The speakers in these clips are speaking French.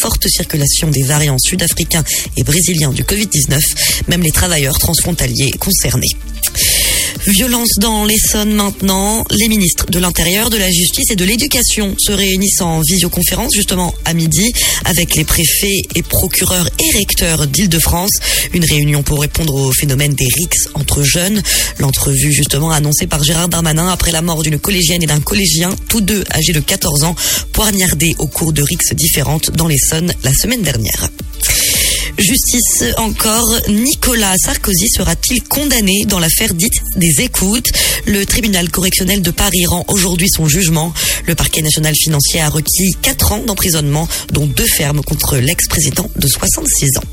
forte circulation des variants sud-africains et brésiliens du Covid-19, même les travailleurs transfrontaliers concernés. Violence dans l'Essonne maintenant. Les ministres de l'Intérieur, de la Justice et de l'Éducation se réunissent en visioconférence justement à midi avec les préfets et procureurs et recteurs d'Île-de-France. Une réunion pour répondre au phénomène des rixes entre jeunes. L'entrevue justement annoncée par Gérard Darmanin après la mort d'une collégienne et d'un collégien, tous deux âgés de 14 ans, poignardés au cours de rixes différentes dans l'Essonne la semaine dernière. Justice encore, Nicolas Sarkozy sera-t-il condamné dans l'affaire dite des écoutes? Le tribunal correctionnel de Paris rend aujourd'hui son jugement. Le parquet national financier a requis 4 ans d'emprisonnement, dont deux fermes contre l'ex-président de 66 ans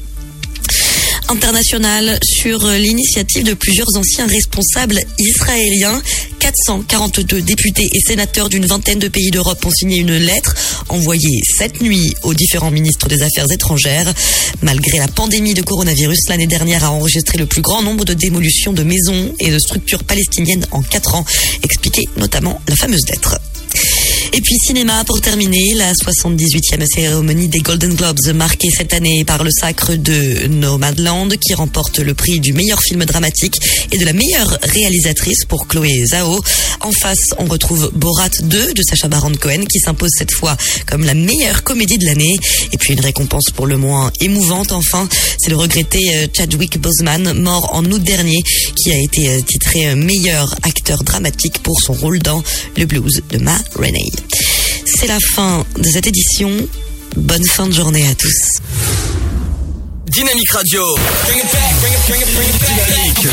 international sur l'initiative de plusieurs anciens responsables israéliens. 442 députés et sénateurs d'une vingtaine de pays d'Europe ont signé une lettre envoyée cette nuit aux différents ministres des Affaires étrangères. Malgré la pandémie de coronavirus, l'année dernière a enregistré le plus grand nombre de démolitions de maisons et de structures palestiniennes en 4 ans, expliquait notamment la fameuse lettre. Et puis cinéma pour terminer, la 78e cérémonie des Golden Globes marquée cette année par le sacre de Nomadland qui remporte le prix du meilleur film dramatique et de la meilleure réalisatrice pour Chloé Zhao. En face, on retrouve Borat 2 de Sacha Baron Cohen qui s'impose cette fois comme la meilleure comédie de l'année. Et puis une récompense pour le moins émouvante enfin, c'est le regretté euh, Chadwick Boseman, mort en août dernier, qui a été euh, titré meilleur acteur dramatique pour son rôle dans Le Blues de Ma Rainey. C'est la fin de cette édition. Bonne fin de journée à tous. Dynamique Radio. Dynamique.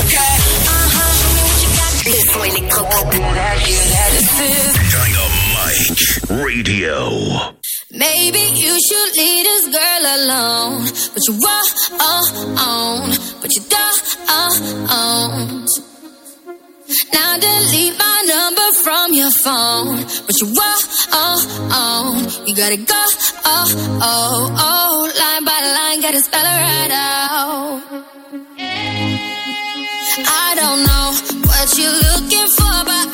Le son électropop. Dynamite Radio. Maybe you should leave this girl alone, but you on, but you don't. Now delete my number from your phone, but you won't. Oh, oh. You gotta go, oh, oh, oh, line by line, gotta spell it right out. I don't know what you're looking for, but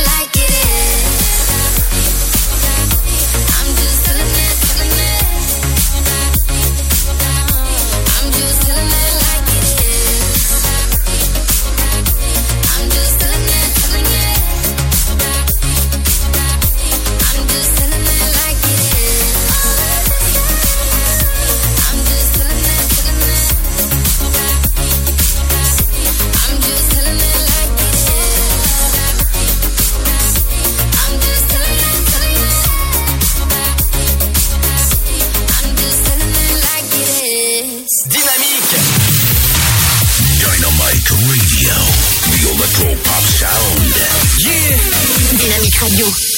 Radio.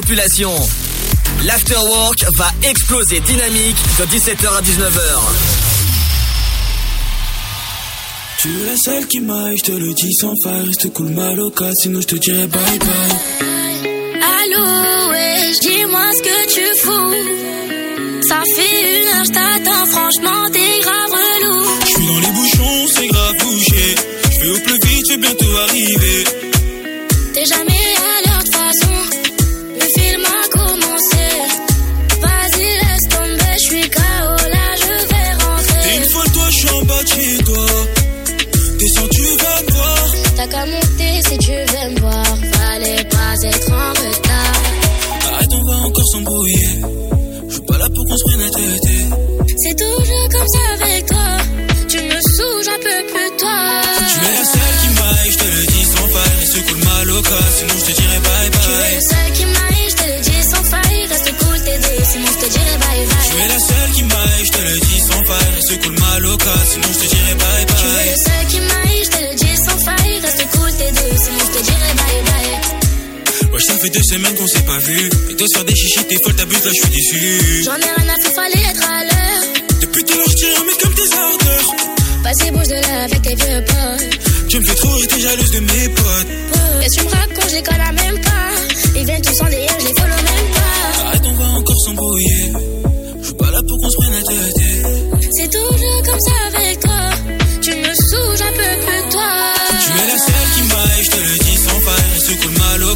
Population. L'afterwork va exploser dynamique de 17h à 19h. Tu es la seule qui m'aille, je te le dis sans faire, reste cool mal au cas, sinon je te dirai bye bye. Allô, ouais, dis-moi ce que tu fous. Ça fait une heure, je t'attends, franchement, t'es grave relou. Je suis dans les bouchons, c'est grave bouché. Je vais au plus vite, je vais bientôt arriver. S'embrouiller. Je suis pas là pour qu'on se prenne la tête. C'est toujours comme ça avec toi. Tu me saoules, j'en peux plus toi. Tu es la seule qui m'aille, je te le dis sans faille. Reste cool mal au cas, sinon je te dirai bye Tu es bye. le seul qui m'aille, je te le dis sans faille. Reste cool, t'es deux, sinon je te dirai bye Tu bye. es la seule qui m'aille, je te le dis sans faille. Reste cool mal au cas, sinon je te dirai bye Tu es bye. le seul qui fait deux semaines qu'on s'est pas vu. Et toi, sur des chichis, t'es folle, t'abuses, là, je suis déçu. J'en ai rien à faire, fallait être à l'heure. Depuis tout l'heure, je mec comme tes ardeurs. Vas-y, bouge de là avec tes vieux potes. Tu me fais trop rire, t'es jalouse de mes potes. Et tu me racontes, je les connais même pas. Ils viennent tous en DM, je les follow même pas. Arrête, on va encore s'embrouiller. Je suis pas là pour qu'on se prenne la tête. C'est toujours comme ça avec toi.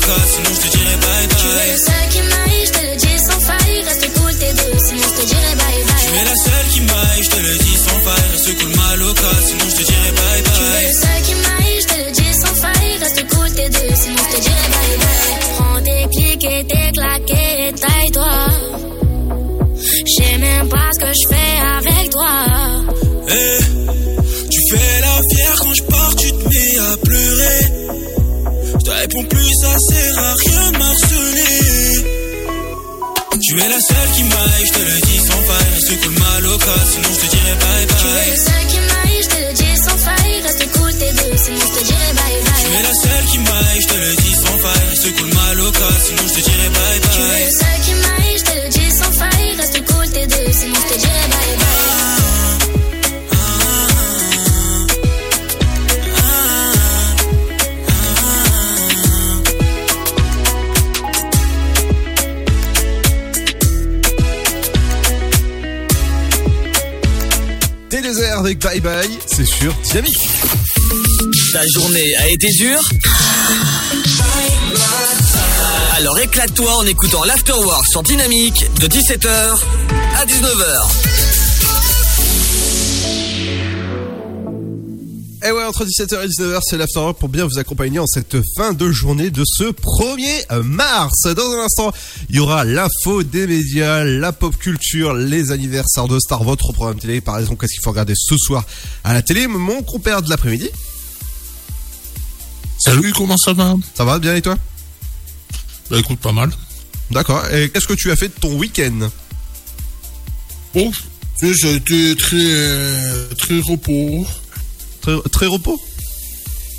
Cas, sinon je te dirai bye Tu es le bye. seul qui m'aille, je te le dis sans faille. Reste cool, t'es deux, sinon je te dirai bye Tu bye. es la seule qui m'aille, je te le dis sans faille. Reste cool mal au cas, sinon je te dirai bye Tu es bye. le seul qui m'aille, je te le dis sans faille. Reste cool, t'es deux, sinon je te dirai bye bye. Prends tes clics et tes claquets et taille-toi. Je sais même pas ce que je fais ça sert à rien marceler. Tu es la seule qui m'aille, je te le dis sans faille. Reste cool, mal au cas, sinon je te dirai bye bye. Tu es la seule qui m'aille, je te le dis sans faille. Reste cool, t'es deux, sinon je te dirai bye bye. Tu es la seule qui m'aille, je te le dis sans faille. Reste cool, mal au cas, sinon je te dirai bye bye. Tu es la seule qui m'aille. Avec Bye Bye, c'est sur Dynamique. Ta journée a été dure Alors éclate-toi en écoutant l'Afterwork sur Dynamique de 17h à 19h. Et ouais, entre 17h et 19h, c'est l'Afterwork pour bien vous accompagner en cette fin de journée de ce 1er mars. Dans un instant, il y aura l'info des médias, la pop culture, les anniversaires de stars, votre programme télé. Par exemple, qu'est-ce qu'il faut regarder ce soir à la télé? Mon compère de l'après-midi. Salut, comment ça va? Ça va bien et toi? Bah écoute, pas mal. D'accord. Et qu'est-ce que tu as fait de ton week-end? Bon, ça a été très, euh, très repos. Très, très repos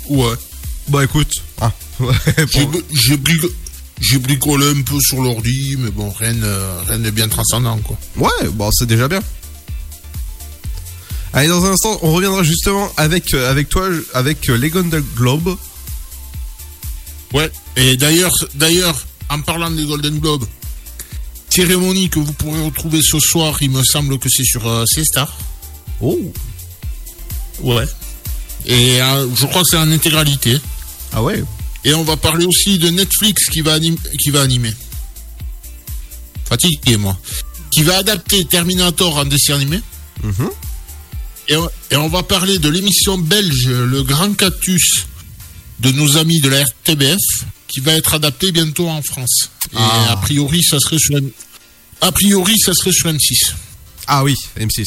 Ouais. Bah écoute. Ah. Ouais, J'ai bon. j'ai brigo- j'ai bricolé un peu sur l'ordi, mais bon, rien, euh, rien de bien transcendant, quoi. Ouais, bon, c'est déjà bien. Allez, dans un instant, on reviendra justement avec, euh, avec toi, avec euh, les Golden Globe. Ouais. Et d'ailleurs, d'ailleurs, en parlant des Golden Globes, cérémonie que vous pourrez retrouver ce soir, il me semble que c'est sur euh, C-Star. Oh. Ouais. Et euh, je crois que c'est en intégralité. Ah ouais Et on va parler aussi de Netflix qui va, qui va animer. Fatigué, moi. Qui va adapter Terminator en dessin animé. Mhm. Et, on- et on va parler de l'émission belge Le Grand Cactus de nos amis de la RTBF qui va être adaptée bientôt en France. Et Ah. a priori, ça serait sur a priori, ça serait sur M6. Ah oui, M6.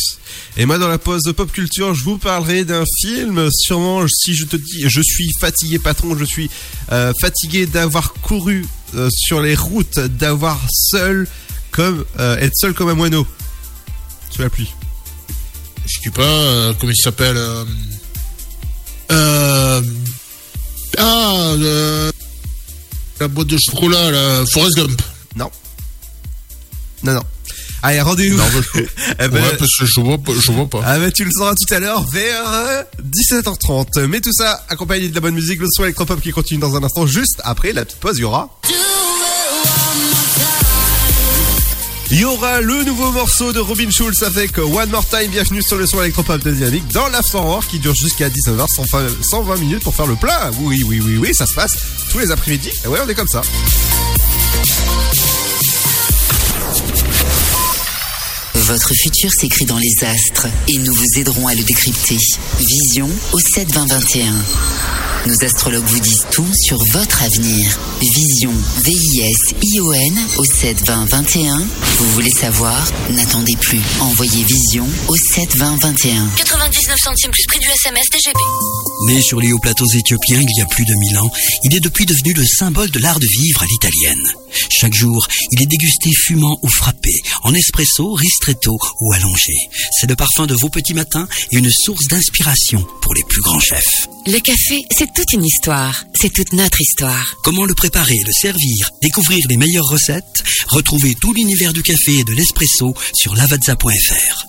Et moi, dans la pause de pop culture, je vous parlerai d'un film. Sûrement, si je te dis, je suis fatigué, patron, je suis euh, fatigué d'avoir couru euh, sur les routes, d'avoir seul comme euh, être seul comme un moineau sous la pluie. Je sais pas comment il s'appelle. ah, la boîte de chocolat, la Forrest Gump. Non. Non, non. Allez, rendez-vous. Non, je- Eh ben, ouais, parce que je vois pas. Je vois pas. Ah bah tu le sauras tout à l'heure vers euh, 17h30. Mais tout ça accompagné de la bonne musique, le son électropop qui continue dans un instant. Juste après la petite pause, il y aura... Il y aura le nouveau morceau de Robin Schulz avec One More Time. Bienvenue sur le son électropop de Dynamique dans l'Afterwork qui dure jusqu'à 19h, 120 120 minutes pour faire le plein. Oui, oui, oui, oui, ça se passe tous les après-midi. Et ouais, on est comme ça. Votre futur s'écrit dans les astres et nous vous aiderons à le décrypter. Vision au 72021. Nos astrologues vous disent tout sur votre avenir. Vision, V-I-S-I-O-N au 72021. Vous voulez savoir? N'attendez plus. Envoyez Vision au 72021. 99 centimes plus prix du SMS DGP. Né sur les hauts plateaux éthiopiens il y a plus de 1000 ans, il est depuis devenu le symbole de l'art de vivre à l'italienne. Chaque jour, il est dégusté fumant ou frappé, en espresso, ristretto ou allongé. C'est le parfum de vos petits matins et une source d'inspiration pour les plus grands chefs. Le café, c'est toute une histoire. C'est toute notre histoire. Comment le préparer, le servir, découvrir les meilleures recettes? Retrouvez tout l'univers du café et de l'espresso sur lavazza.fr.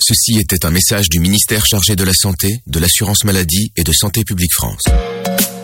Ceci était un message du ministère chargé de la Santé, de l'Assurance Maladie et de Santé Publique France.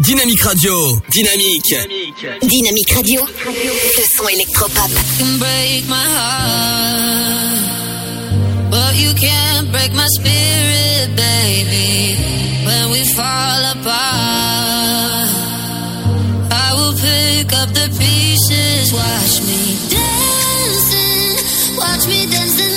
Dynamique Radio. Dynamique. Dynamique Radio. Le son électropop. can break my heart, but you can't break my spirit, baby. When we fall apart, I will pick up the pieces. Watch me dancing, watch me dance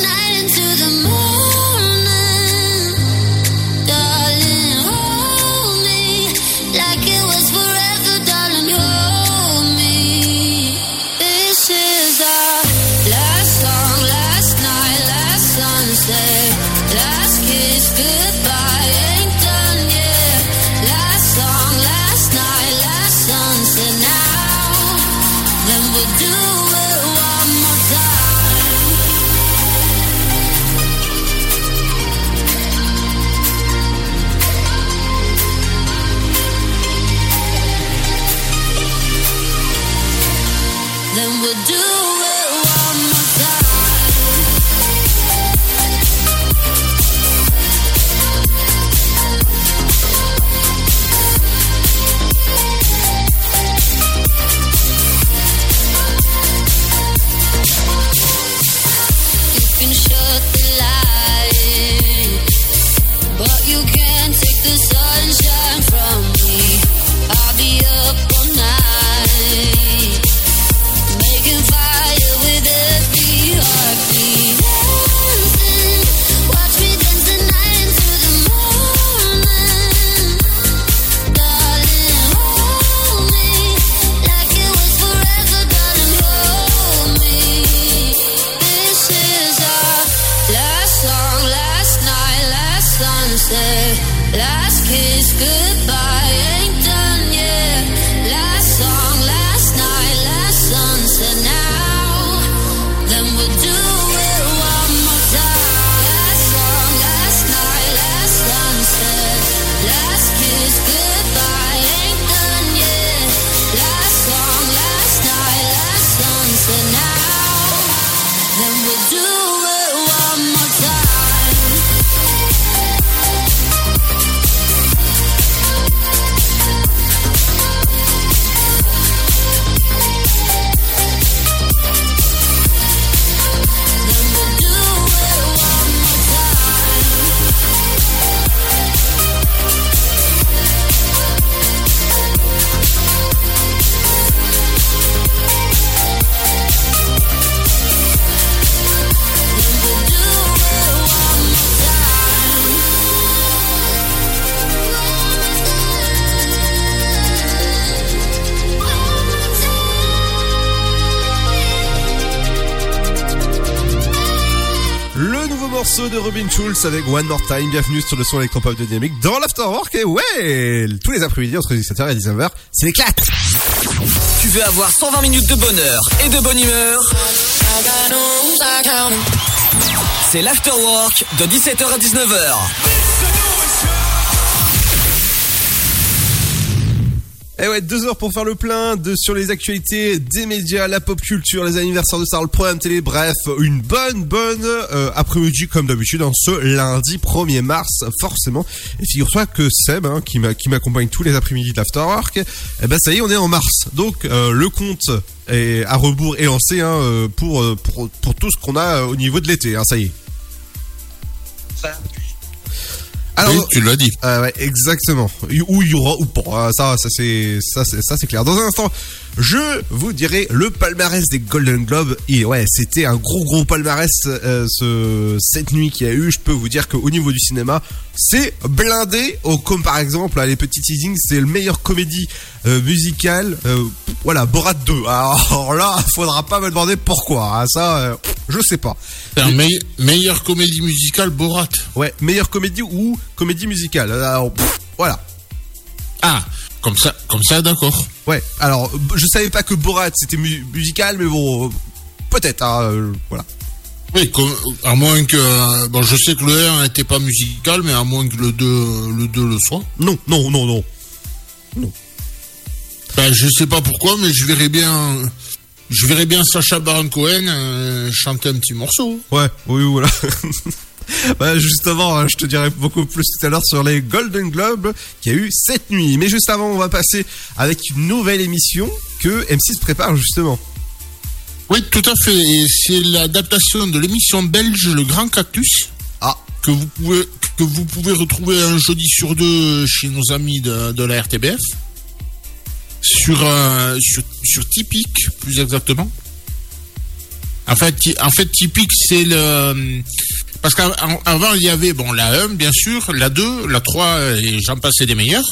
avec One More Time. Bienvenue sur le son électropop de Dynamique dans l'Afterwork. Et ouais, tous les après-midi entre 17h et 19h, c'est l'éclate. Tu veux avoir 120 minutes de bonheur et de bonne humeur? C'est l'Afterwork de 17h à 19h. Et ouais, deux heures pour faire le plein de sur les actualités des médias, la pop culture, les anniversaires de stars, le programme télé, bref, une bonne bonne euh, après-midi comme d'habitude en ce lundi 1er mars forcément. Et figure-toi que Seb, hein, qui m'a qui m'accompagne tous les après-midi de l'afterwork, eh ben ça y est, on est en mars. Donc euh, le compte est à rebours est lancé hein, euh, pour, euh, pour pour tout ce qu'on a au niveau de l'été. Hein, ça y est. Alors, Oui, tu l'as dit. Euh, ouais, exactement. Où il y aura ou pas. Ça, ça c'est ça, c'est ça, c'est clair. Dans un instant, je vous dirai le palmarès des Golden Globes. Et ouais, c'était un gros gros palmarès euh, ce cette nuit qu'il y a eu. Je peux vous dire qu'au niveau du cinéma, c'est blindé. Oh, comme par exemple, là, les petits teasings, c'est le meilleur comédie euh, musicale. euh, voilà, Borat 2. Alors là, faudra pas me demander pourquoi. hein. Ça, je sais pas. Un meille- meilleure comédie musicale, Borat. Ouais, meilleure comédie ou comédie musicale. Alors, pff, voilà. Ah, comme ça, comme ça, d'accord. Ouais, alors, je savais pas que Borat c'était mu- musical, mais bon, peut-être, hein, euh, voilà. Oui, comme- à moins que. euh, Bon, je sais que le 1 n'était pas musical, mais à moins que le 2 le, 2 le soit. Non, non, non, non. Ben, je sais pas pourquoi, mais je verrais bien. Je verrais bien Sacha Baron Cohen euh, chanter un petit morceau. Ouais, oui, voilà. Bah, justement, hein, je te dirai beaucoup plus tout à l'heure sur les Golden Globes qu'il y a eu cette nuit. Mais juste avant, on va passer avec une nouvelle émission que M6 prépare justement. Oui, tout à fait. C'est l'adaptation de l'émission belge Le Grand Cactus. Ah. Que vous pouvez, que vous pouvez retrouver un jeudi sur deux chez nos amis de, de la RTBF. Sur, euh, sur, sur Typique, plus exactement. En fait, en fait Typique, c'est le. Parce qu'avant, il y avait, bon, la 1, bien sûr, la 2, la 3, et j'en passais des meilleurs.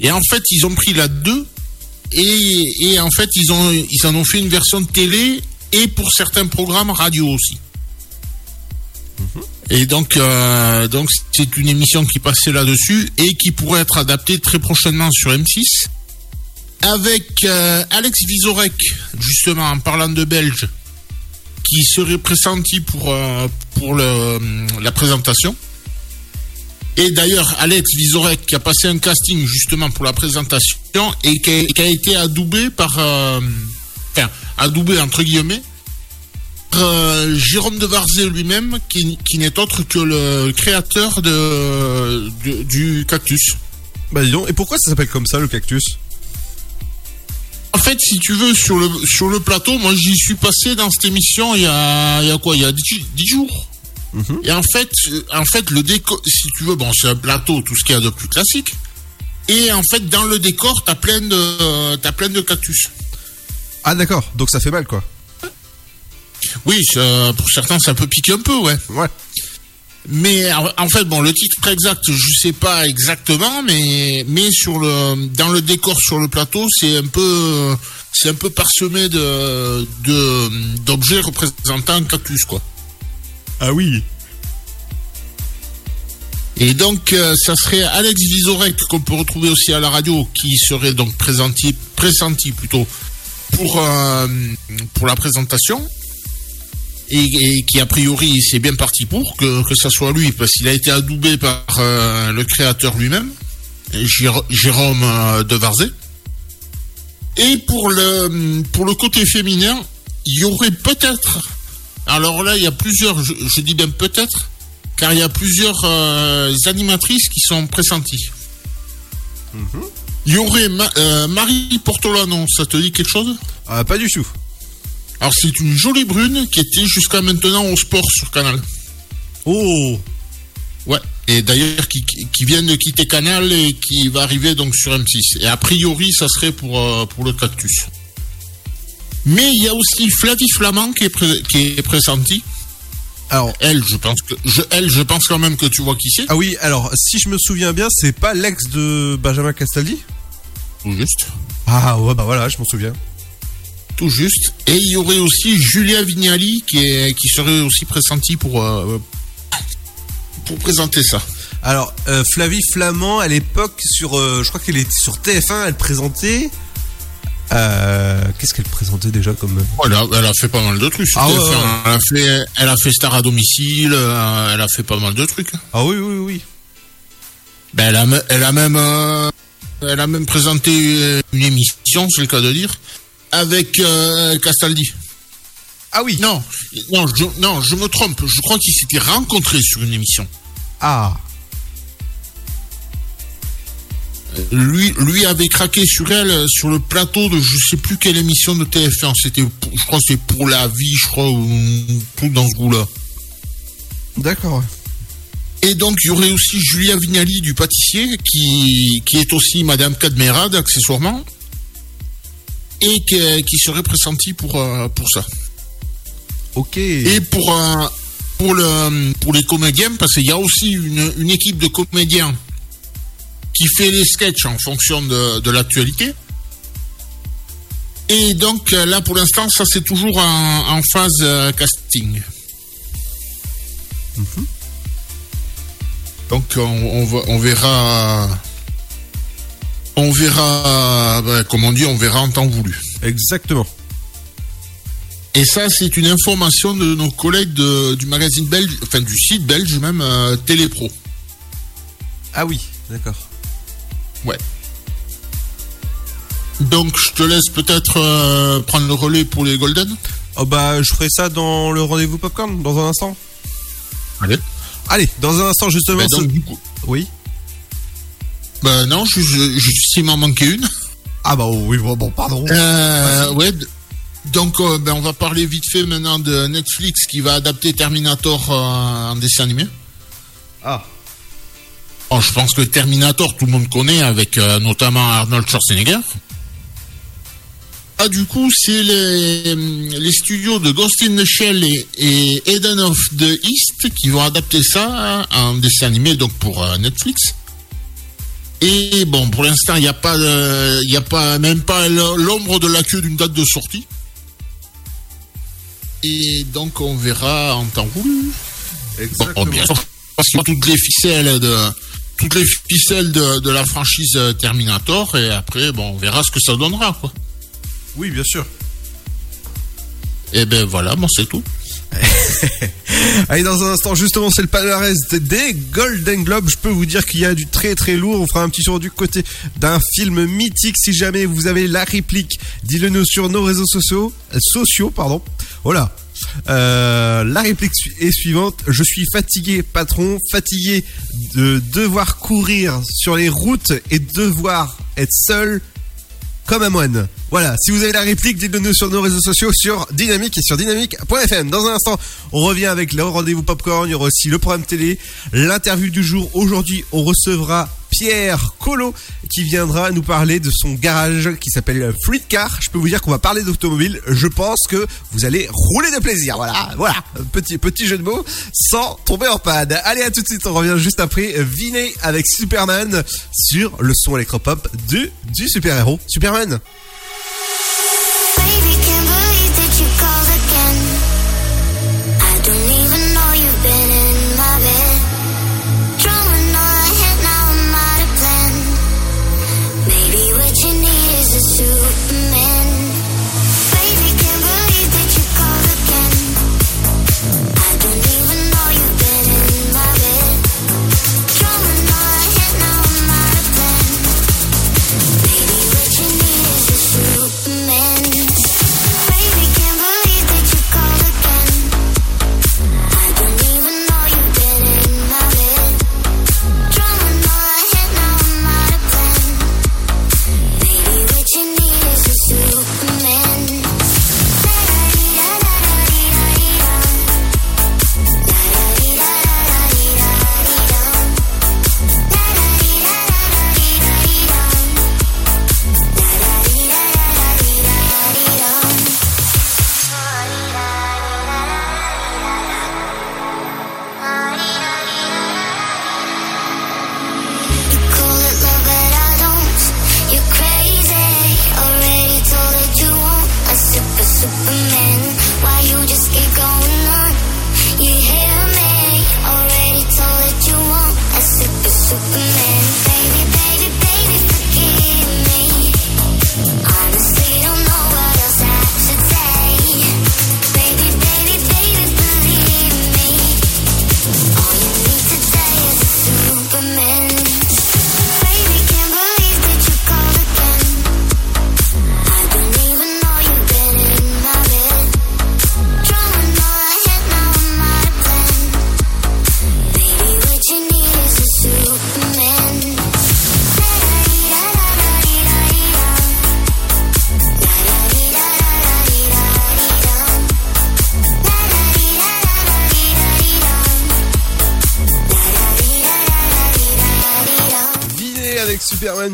Et en fait, ils ont pris la 2 et, et en fait, ils, ont, ils en ont fait une version de télé et pour certains programmes radio aussi. Et donc, euh, donc c'est une émission qui passait là-dessus et qui pourrait être adaptée très prochainement sur M6 avec euh, Alex Vizorek, justement en parlant de Belge, qui serait pressenti pour, euh, pour le, la présentation. Et d'ailleurs, Alex Vizorek qui a passé un casting justement pour la présentation et qui a, été adoubé par, euh, enfin, adoubé entre guillemets, euh, Jérôme de Varzé lui-même, qui, qui n'est autre que le créateur de- du cactus. Bah dis donc, et pourquoi ça s'appelle comme ça le cactus? En fait, si tu veux, sur le, sur le plateau, moi j'y suis passé dans cette émission il y a, il y a quoi? Il y a 10, 10 jours. Et en fait, euh, en fait, le décor, si tu veux, bon, c'est un plateau, tout ce qu'il y a de plus classique. Et en fait, dans le décor, t'as plein de, t'as plein de cactus. Ah d'accord, donc ça fait mal quoi. Oui, pour certains, ça peut piquer un peu, ouais. Ouais. Mais en fait, bon, le titre exact, je sais pas exactement, mais mais sur le dans le décor sur le plateau, c'est un peu c'est un peu parsemé de de d'objets représentant un cactus, quoi. Ah oui. Et donc, euh, ça serait Alex Vizorek qu'on peut retrouver aussi à la radio, qui serait donc présenti, pressenti plutôt pour euh, pour la présentation, et, et qui a priori c'est bien parti pour que que ça soit lui, parce qu'il a été adoubé par euh, le créateur lui-même, Jér- Jérôme euh, de Varzé. Et pour le pour le côté féminin, il y aurait peut-être. Alors là, il y a plusieurs. Je, je dis bien peut-être car il y a plusieurs euh, animatrices qui sont pressenties. Il y aurait Ma- euh, Marie Portolano, ça te dit quelque chose? Ah, Pas du tout. Alors c'est une jolie brune qui était jusqu'à maintenant au sport sur Canal. Oh Ouais, et d'ailleurs qui, vient de quitter Canal et qui va arriver donc sur M6. Et a priori, ça serait pour, euh, pour le cactus. Mais il y a aussi Flavie Flamand qui est, pré- qui est pressentie. Alors, elle, je pense que je, elle, je pense quand même que tu vois qui c'est. Ah oui, alors si je me souviens bien, c'est pas l'ex de Benjamin Castaldi? Juste. Ah ouais, bah voilà, je m'en souviens. Tout juste. Et il y aurait aussi Julia Vignali qui, est, qui serait aussi pressentie pour, euh, pour présenter ça. Alors, euh, Flavie Flamand, à l'époque, sur, euh, je crois qu'elle était sur TF1, elle présentait. Euh, Qu'est-ce qu'elle présentait déjà comme. Elle a, elle a fait pas mal de trucs. sur Ah ouais, TF1. ouais. Elle, a fait, elle a fait Star à domicile, euh, elle a fait pas mal de trucs. Ah oui, oui, oui. Ben, elle, a, elle a même, euh, elle a même présenté euh, une émission, c'est le cas de dire, avec euh, Castaldi. Ah oui. Non, non, je, non, je me trompe. Je crois qu'ils s'étaient rencontrés sur une émission. Ah. Lui, lui avait craqué sur elle euh, sur le plateau de je sais plus quelle émission de TF1. C'était, pour- je crois, que c'était pour la vie, je crois, ou tout dans ce goût-là. D'accord. Et donc, il y aurait aussi Julia Vignali du pâtissier, qui, qui est aussi Madame Cadmerade, accessoirement, et qui, qui serait pressentie pour, euh, pour ça. Ok. Et pour, euh, pour, le, pour les comédiens, parce qu'il y a aussi une, une équipe de comédiens qui fait les sketchs en fonction de, de l'actualité. Et donc euh, là, pour l'instant, ça c'est toujours en, en phase euh, casting. Donc on, on, va- on verra, on verra, ben, comme on dit, on verra en temps voulu. Exactement. Et ça, c'est une information de nos collègues de- du magazine belge, enfin du site belge même, euh, Télépro. Ah oui, d'accord. Ouais. Donc je te laisse peut-être euh, prendre le relais pour les Golden. Oh bah, je ferai ça dans le rendez-vous popcorn dans un instant. Allez. Allez, dans un instant justement. Bah, donc, ce- du coup- Oui. Bah non, je, je, je- s'il m'en manquait une. Ah bah oui, bon, bon, pardon. Euh, ouais. Donc euh, ben, on va parler vite fait maintenant de Netflix qui va adapter Terminator euh, en dessin animé. Ah. Bon, je pense que Terminator, tout le monde connaît avec euh, notamment Arnold Schwarzenegger. Ah, du coup, c'est les, les studios de Ghost in the Shell et, et Eden of the East qui vont adapter ça en dessin animé donc pour Netflix. Et bon, pour l'instant, il n'y a pas, de- il y a pas, même pas l'ombre de la queue d'une date de sortie. Et donc, on verra en temps voulu. Bon, bien sûr, parce a toutes les ficelles de, toutes les ficelles de, de la franchise euh, Terminator et après, bon, on verra ce que ça donnera, quoi. Oui, bien sûr. Et ben voilà, bon, c'est tout. Allez, dans un instant, justement, c'est le palmarès des Golden Globes. Je peux vous dire qu'il y a du très très lourd. On fera un petit tour du côté d'un film mythique. Si jamais vous avez la réplique, dites-le nous sur nos réseaux sociaux. sociaux, pardon. Voilà. Euh, la réplique est suivante. Je suis fatigué, patron, fatigué de devoir courir sur les routes et devoir être seul comme un moine. Voilà, si vous avez la réplique, dites-le nous sur nos réseaux sociaux, sur Dynamique et sur dynamique.fm. Dans un instant, on revient avec le rendez-vous popcorn, il y aura aussi le programme télé, l'interview du jour. Aujourd'hui, on recevra Pierre Colo qui viendra nous parler de son garage qui s'appelle Fluid Car. Je peux vous dire qu'on va parler d'automobile. Je pense que vous allez rouler de plaisir. Voilà, voilà, petit petit jeu de mots sans tomber en panne. Allez, à tout de suite. On revient juste après Vinet avec Superman sur le son électropop du du super héros Superman.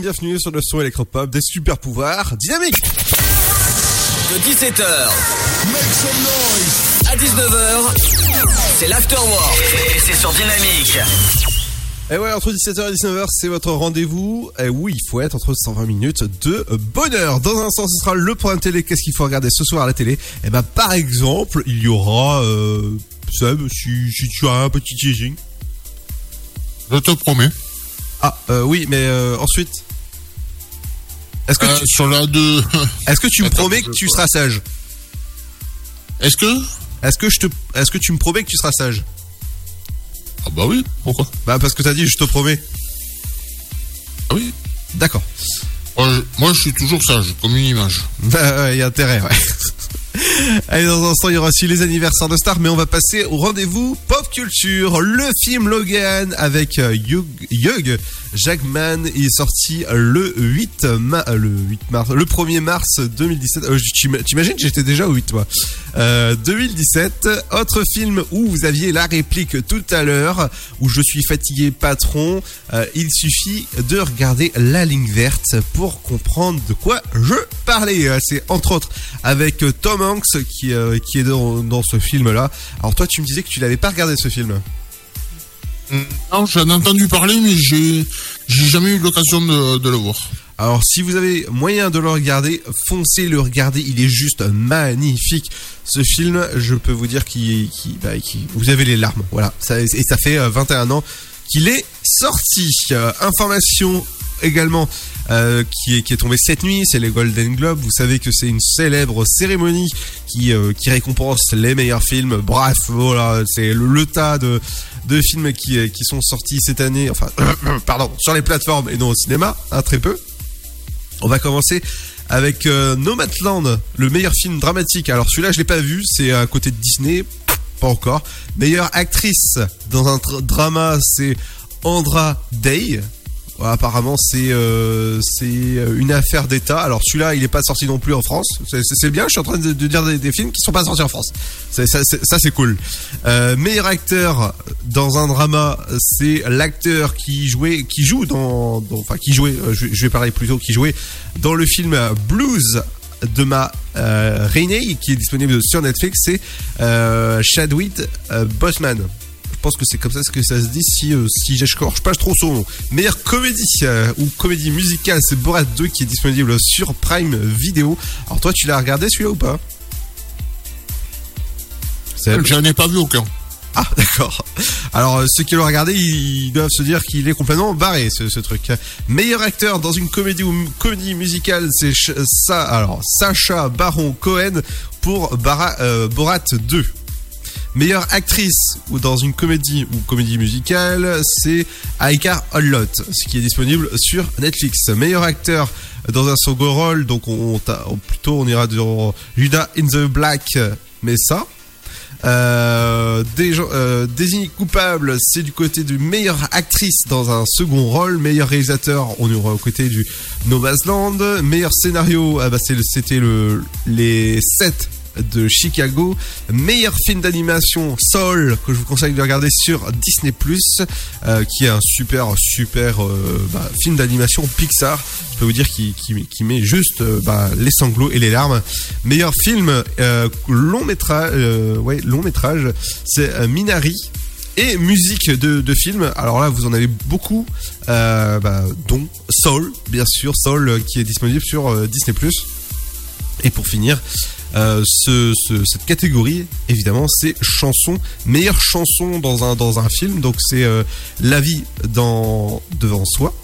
Bienvenue sur le son électropop des super pouvoirs dynamiques. De 17h à 19h, c'est l'afterwork et c'est sur Dynamique. Et ouais, entre 17h et 19h, c'est votre rendez-vous. Et oui, il faut être entre 120 minutes de bonheur. Dans un instant, ce sera le point de télé. Qu'est-ce qu'il faut regarder ce soir à la télé? Et ben, par exemple, il y aura, euh, Seb, si, si tu as un petit teasing. Je te promets. Ah, euh, oui, mais euh, ensuite. Est-ce que Euh, tu, sur la 2. est-ce que tu me promets que tu seras sage Est-ce que Est-ce que je te, est-ce que tu me promets que tu seras sage Ah bah oui, pourquoi Bah parce que t'as dit je te promets. Ah oui. D'accord. Moi, je- moi, je suis toujours sage, comme une image. Bah il y a intérêt, ouais. Allez, dans un instant, il y aura aussi les anniversaires de stars, mais on va passer au rendez-vous pop culture. Le film Logan avec euh, Hugh, Hugh Jackman est sorti le 8, ma- euh, le 8 mars, le 1er mars 2017. Euh, t'im- T'imagines, j'étais déjà au 8, toi. Euh, 2017. Autre film où vous aviez la réplique tout à l'heure, où je suis fatigué patron. Euh, il suffit de regarder la ligne verte pour comprendre de quoi je parlais. Euh, C'est entre autres avec euh, Tom Hanks qui, euh, qui est dans, dans ce film-là. Alors toi, tu me disais que tu l'avais pas regardé ce film. Non, j'en ai entendu parler, mais j'ai j'ai jamais eu l'occasion de, de le voir. Alors si vous avez moyen de le regarder, foncez le regarder, il est juste magnifique. Ce film, je peux vous dire qu'il, qu'il- bah, qu'il- vous avez les larmes, voilà. Ça, et ça fait euh, 21 ans qu'il est sorti. Euh, information également euh, qui, est, tombée cette nuit, c'est les Golden Globes. Vous savez que c'est une célèbre cérémonie qui, euh, récompense les meilleurs films. Bref, voilà, c'est le, tas de, films qui, euh, qui sont sortis cette année, enfin, pardon, sur les plateformes et non au cinéma, hein, très peu. On va commencer avec euh, Nomadland, le meilleur film dramatique. Alors celui-là, je l'ai pas vu, c'est à côté de Disney, pas encore. Meilleure actrice dans un dra- drama, c'est Andra Day. Apparemment, c'est euh, c'est une affaire d'État. Alors celui-là, il est pas sorti non plus en France. C'est- bien. Je suis en train de, dire des, films qui sont pas sortis en France. Ça, c'est- cool. Euh, meilleur acteur dans un drama, c'est l'acteur qui jouait, qui joue dans, qui jouait. euh, Je, vais parler plutôt qui jouait dans le film Blues de ma euh, qui est disponible sur Netflix. C'est euh, Chadwick euh, Boseman. Je pense que c'est comme ça que ça se dit si, euh, si j'écorche pas trop son nom. Meilleure comédie euh, ou comédie musicale, c'est Borat 2 qui est disponible sur Prime Video. Alors toi, tu l'as regardé celui-là ou pas? C'est- J'en ai pas vu aucun. Ah, d'accord. Alors, euh, ceux qui l'ont regardé, ils doivent se dire qu'il est complètement barré, ce, ce truc. Meilleur acteur dans une comédie ou comédie musicale, c'est ça. Alors, Sacha Baron Cohen pour Bara- euh, Borat 2. Meilleure actrice ou dans une comédie ou comédie musicale, c'est Aika Hollot, ce qui est disponible sur Netflix. Meilleur acteur dans un second rôle, donc on, plutôt on ira sur Judas in the Black, mais ça. Euh, euh, désigné coupable, c'est du côté du meilleure actrice dans un second rôle. Meilleur réalisateur, on ira au côté du Nomadland. Meilleur scénario, ah bah c'était le, les 7 de Chicago. Meilleur film d'animation, Soul, que je vous conseille de regarder sur Disney+, euh, qui est un super, super euh, bah, film d'animation Pixar. Je peux vous dire qui, qui met juste euh, bah, les sanglots et les larmes. Meilleur film euh, long métrage, ouais, long métrage, c'est Minari. Et musique de, de film, alors là vous en avez beaucoup, bah, dont Soul, bien sûr, Soul qui est disponible sur euh, Disney+. Et pour finir, euh, ce, ce- cette catégorie, évidemment, c'est chanson, meilleure chanson dans un, dans un film. Donc c'est euh, La vie dans, devant soi.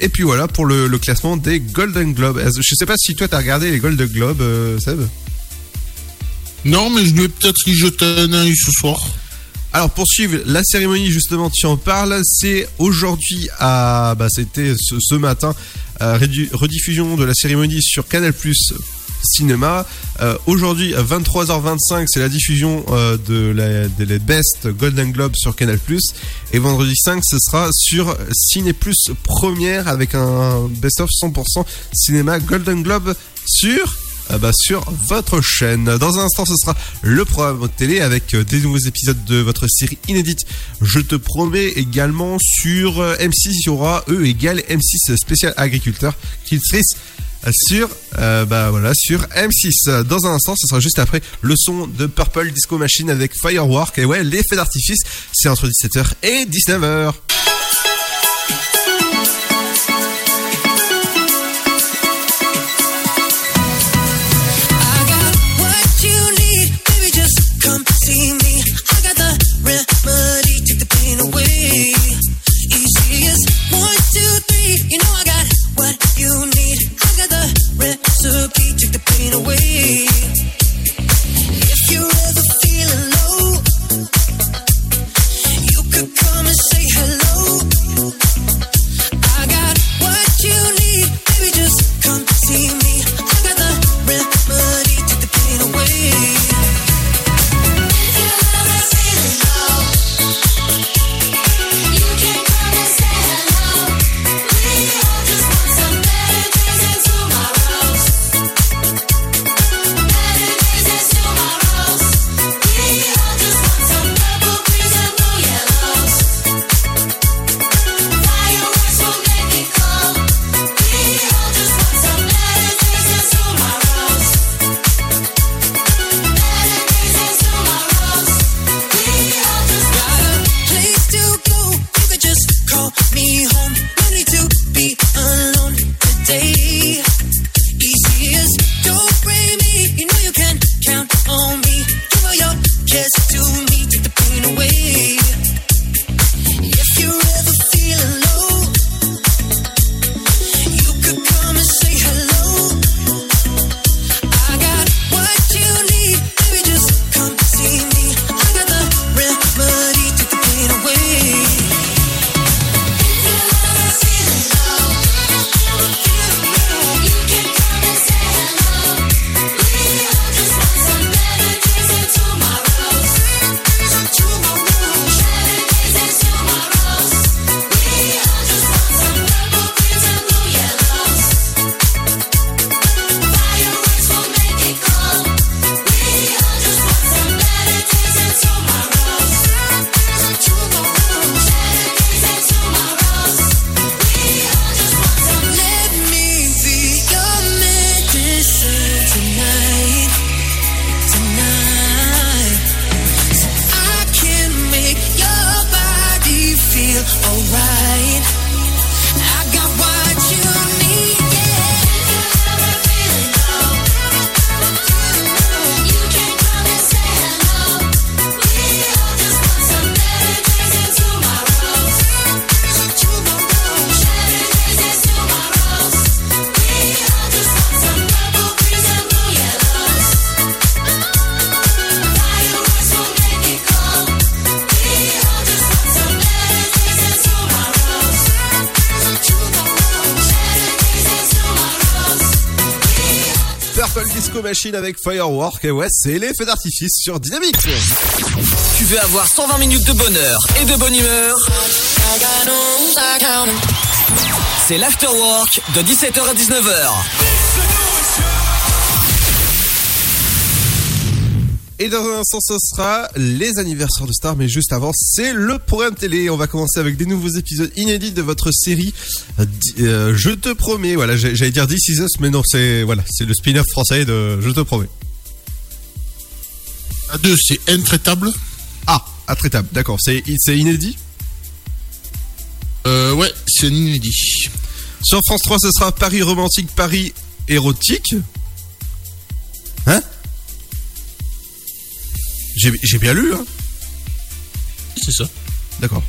Et puis voilà pour le, le classement des Golden Globes. Je sais pas si toi t'as regardé les Golden Globes, euh, Seb. Non, mais je vais peut-être y jeter un œil ce soir. Alors pour suivre la cérémonie justement tu en parles, c'est aujourd'hui à bah c'était ce, ce matin euh, rediffusion de la cérémonie sur Canal Plus cinéma. Euh, aujourd'hui à 23h25 c'est la diffusion euh, de la de best Golden Globe sur Canal et vendredi 5 ce sera sur Ciné première avec un best of 100% cinéma Golden Globe sur euh, bah, sur votre chaîne. Dans un instant, ce sera le programme télé avec euh, des nouveaux épisodes de votre série inédite. Je te promets également sur euh, M6, il y aura E égale M6 spécial agriculteur qui sur euh, bah voilà sur M6 dans un instant ce sera juste après le son de Purple Disco Machine avec Firework. Et ouais l'effet d'artifice c'est entre 17h et 19h recipe, take the pain away. If ever Avec Firework. Et ouais c'est l'effet d'artifice sur Dynamique. Tu veux avoir 120 minutes de bonheur et de bonne humeur? C'est l'afterwork de 17h à 19h. Et dans un instant, ce sera les anniversaires de stars, mais juste avant, c'est le programme télé. On va commencer avec des nouveaux épisodes inédits de votre série. euh, euh, je te promets, voilà, j'allais dire This Is Us, mais non, c'est voilà, c'est le spin-off français de Je te promets. À deux, c'est intraitable. Ah, intraitable, d'accord. C'est c'est inédit? Euh, ouais, c'est inédit. Sur France 3, ce sera Paris romantique, Paris érotique. Hein? J'ai bien lu, hein C'est ça. D'accord.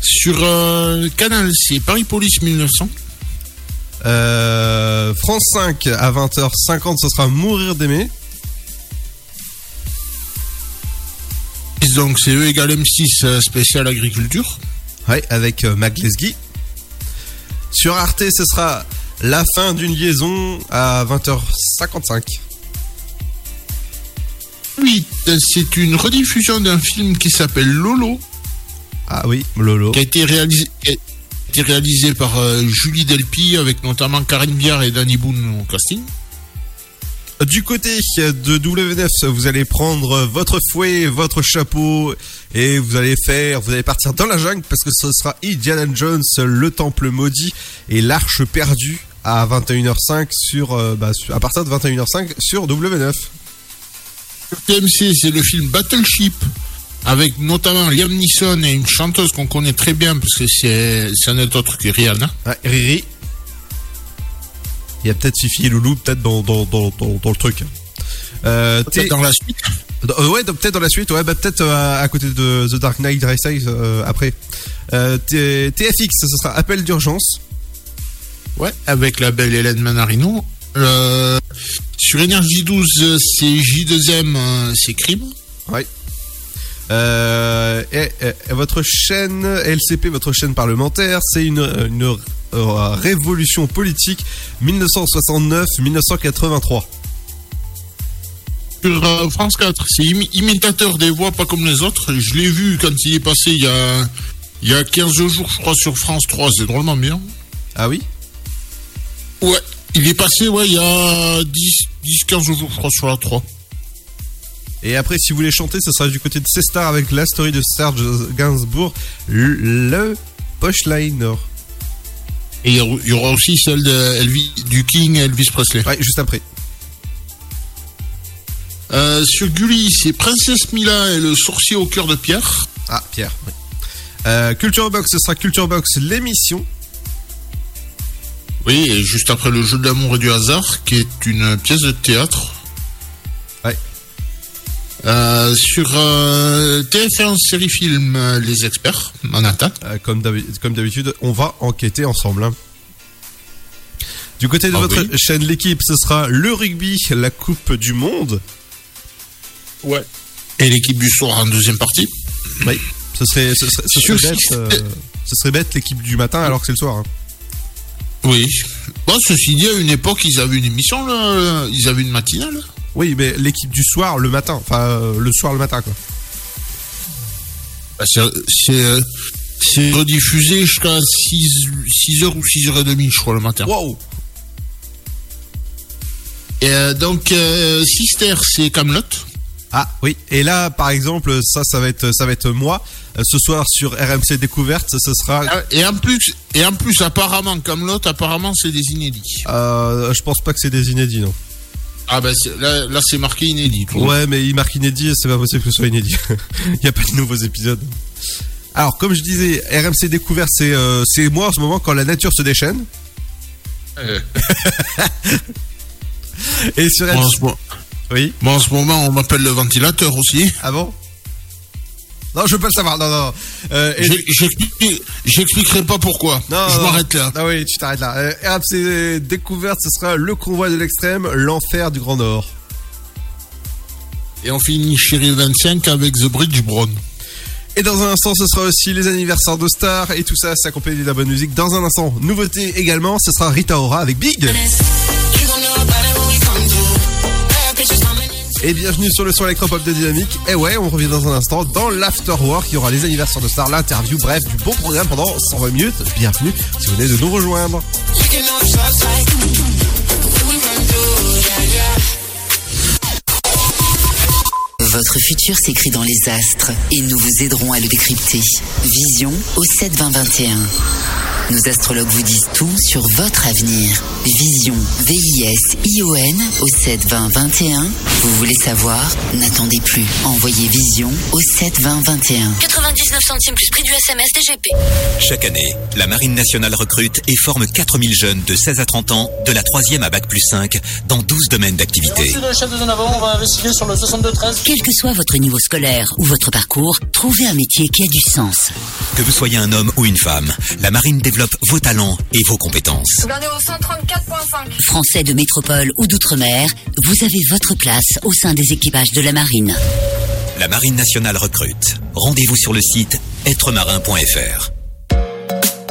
Sur euh, Canal, c'est Paris Police 1900. Euh, France 5 à 20h50, ce sera Mourir d'aimer. Donc c'est E égale M6 euh, spécial agriculture. Ouais, avec euh, Mac Lesguy. Sur Arte, ce sera La fin d'une liaison à 20h55. 8, c'est une rediffusion d'un film qui s'appelle Lolo. Ah oui, Lolo. Qui a été réalisé, qui a été réalisé par euh, Julie Delpy avec notamment Karine Biard et Danny Boone au casting. Du côté de W9, vous allez prendre votre fouet, votre chapeau et vous allez faire, vous allez partir dans la jungle parce que ce sera Indiana Jones, le temple maudit et l'arche perdue à 21h05 sur, euh, bah, à partir de 21h05 sur W9. TMC, c'est le film Battleship avec notamment Liam Neeson et une chanteuse qu'on connaît très bien parce que c'est c'est un autre que Rihanna. Ouais, Riri. Il y a peut-être Fifi et Loulou peut-être dans, dans, dans, dans, le truc. Euh, Peut-être dans la suite. Euh, ouais, peut-être dans la suite, ouais, bah peut-être euh, à côté de The Dark Knight Rises après. TFX, ce sera appel d'urgence. Ouais, avec la belle Hélène Manarino. Euh, sur Énergie 12, euh, c'est J2M, euh, c'est Crime. Ouais. Euh, et, votre chaîne LCP, votre chaîne parlementaire, c'est une, une euh, révolution politique 1969-1983. Sur France 4, c'est imi- imitateur des voix, pas comme les autres. Je l'ai vu quand il est passé il y a, il y a 15 jours, je crois, sur France 3. C'est drôlement bien. Ah oui? Ouais, il est passé, ouais, il y a 10, 10 15 jours, je crois, sur la 3. Et après, si vous voulez chanter, ce sera du côté de C-Star avec la story de Serge Gainsbourg, le, Pushliner. Et il y aura- il y aura aussi celle de Elvis, du King Elvis Presley. Ouais, juste après. Euh, sur Gulli, c'est Princesse Mila et le sorcier au cœur de pierre. Ah, Pierre. oui. Euh, Culture Box, ce sera Culture Box l'émission. Oui, et juste après le jeu de l'amour et du hasard, qui est une pièce de théâtre. Ouais. Euh, sur euh, TF1 série film euh, Les Experts, Manhattan. Euh, comme d'habi- comme d'habitude, on va enquêter ensemble. hein. Du côté de Ah votre oui. chaîne L'équipe, ce sera le rugby, la Coupe du Monde. Ouais. Et l'équipe du soir en deuxième partie. Oui. Ce serait, ce serait, ce Sur serait bête, euh, ce serait bête l'équipe du matin alors que c'est le soir. hein. Oui. Bon, ceci dit, à une époque, ils avaient une émission, là, ils avaient une matinale. Oui, mais l'équipe du soir le matin. Enfin, euh, le soir le matin, quoi. Bah, c'est c'est, euh, c'est rediffusé jusqu'à 6, 6h ou 6h30, je crois, le matin. Wow Et euh, donc, euh, Sister, c'est Camelot. Ah oui. Et là, par exemple, ça, ça va être, ça va être moi. Euh, Ce soir sur RMC Découverte, ce sera. Ah, Et en plus, et en plus, apparemment, Camelot, apparemment, c'est des inédits. Euh, je pense pas que c'est des inédits, non. Ah ben c'est- là, là c'est marqué inédit. Ouais, mais il marque inédit, c'est pas possible que ce soit inédit. Il n'y a pas de nouveaux épisodes. Alors, comme je disais, RMC Découverte, c'est euh, c'est moi en ce moment quand la nature se déchaîne. Euh, Et sur RMC... Oui moi, en ce moment, on m'appelle le ventilateur aussi. Ah bon? Non, je veux pas le savoir, non, non. Euh, J'expliquerai pas pourquoi. Non, je m'arrête là. Ah oui, tu t'arrêtes là. Euh, RMC Découverte, ce sera le convoi de l'extrême, l'enfer du Grand Nord. Et on finit Chérie 25 avec The Bridge Brown. Et dans un instant, ce sera aussi les anniversaires de stars et tout ça, c'est accompagné de la bonne musique. Dans un instant, nouveauté également, ce sera Rita Ora avec Big. Et bienvenue sur le son électropop de Dynamique. Et ouais, on revient dans un instant dans l'Afterwork. Il y aura les anniversaires de stars, l'interview, bref, du bon programme pendant 120 minutes. Bienvenue si vous venez de nous rejoindre. Votre futur s'écrit dans les astres et nous vous aiderons à le décrypter. Vision au 7 20 21. Nos astrologues vous disent tout sur votre avenir. Vision, V-I-S-I-O-N au 7 20 21. Vous voulez savoir? N'attendez plus. Envoyez Vision au 7 20 21. 99 centimes plus prix du SMS DGP. Chaque année, la Marine nationale recrute et forme 4000 jeunes de 16 à 30 ans, de la 3e à Bac plus 5, dans 12 domaines d'activité. Merci le chef de zone avant, on va investiguer sur le 62-13. Quel que soit votre niveau scolaire ou votre parcours, trouvez un métier qui a du sens. Que vous soyez un homme ou une femme, la Marine développe vos talents et vos compétences. Dernier au 134.5. Français de métropole ou d'outre-mer, vous avez votre place au sein des équipages de la marine. La Marine nationale recrute. Rendez-vous sur le site êtremarin.fr.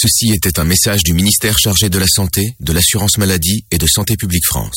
Ceci était un message du ministère chargé de la Santé, de l'Assurance Maladie et de Santé Publique France.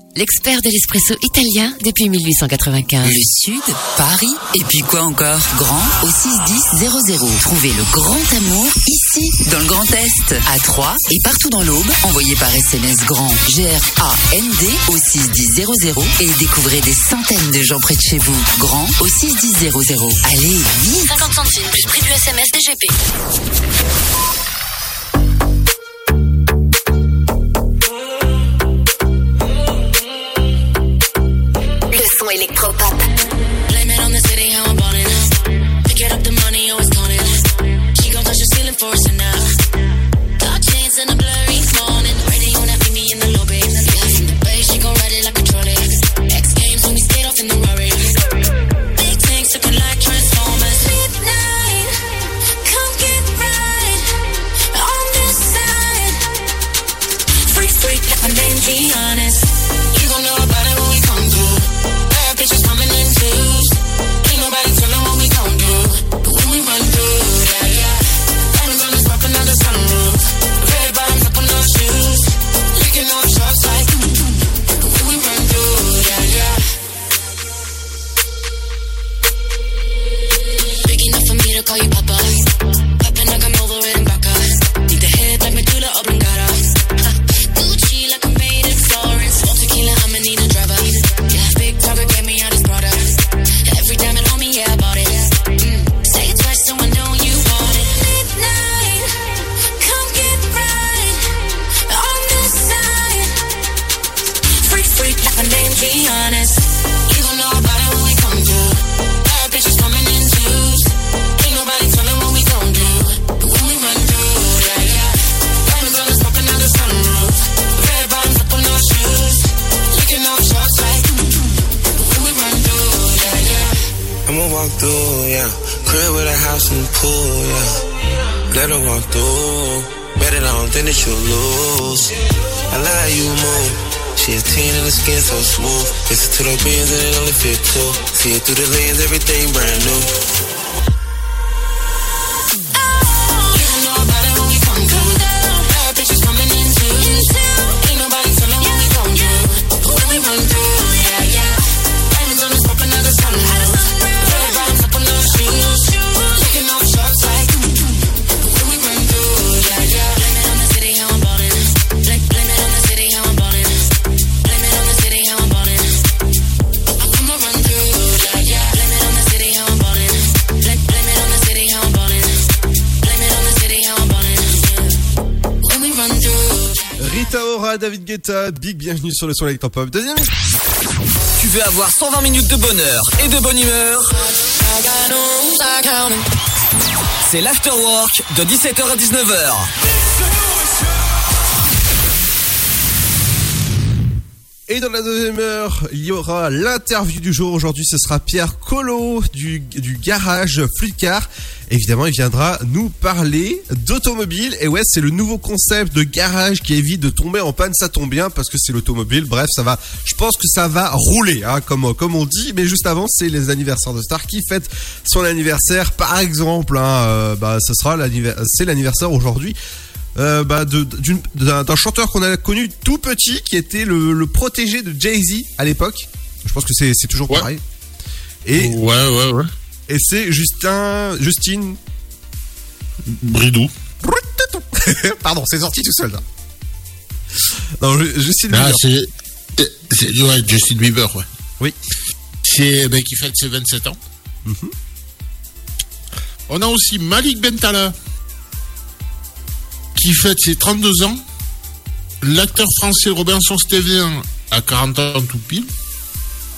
l'expert de l'espresso italien depuis 1895. Le Sud, Paris, et puis quoi encore? Grand au 61000. Trouvez le grand amour ici, dans le Grand Est, à Troyes et partout dans l'Aube. Envoyez par SMS grand G-R-A-N-D au 61000 et découvrez des centaines de gens près de chez vous. Grand au 61000. Allez, vite 50 centimes plus prix du SMS DGP. Électropop. Blame it on the city, how I'm ballin'. Pick it up, the money oh, always counting. She gon' touch the ceiling for us walk through, yeah. Crib with a house and pool, yeah. Let her walk through. Bet it on, then that you lose. I like how you move. She a teen and the skin so smooth. Listen to the beans and it only fit two. See it through the lens, everything brand new. Big bienvenue sur le son électropop. Deuxième. Tu veux avoir 120 minutes de bonheur et de bonne humeur C'est l'afterwork de 17h à 19h. Et dans la deuxième heure, il y aura l'interview du jour. Aujourd'hui, ce sera Pierre Collot du, du garage Fluidcar. Évidemment, il viendra nous parler d'automobile. Et ouais, c'est le nouveau concept de garage qui évite de tomber en panne. Ça tombe bien parce que c'est l'automobile. Bref, ça va. Je pense que ça va rouler, hein, comme comme on dit. Mais juste avant, c'est les anniversaires de Star qui fête son anniversaire. Par exemple, hein, euh, bah, sera. C'est l'anniversaire aujourd'hui euh, bah, d'un chanteur qu'on a connu tout petit, qui était le, le protégé de Jay-Z à l'époque. Je pense que c'est toujours pareil. Et, ouais, ouais, ouais. Et c'est Justin, Justine Bridou. Pardon, c'est sorti tout seul là. Non, Ju- Justine Ah, Bieber. c'est. c'est- Ouais, Justin Bieber, ouais. Oui. C'est. Ben, qui fête ses 27 ans. On a aussi Malik Bentala. Qui fête ses 32 ans. L'acteur français Robinson Stevien a 40 ans tout pile.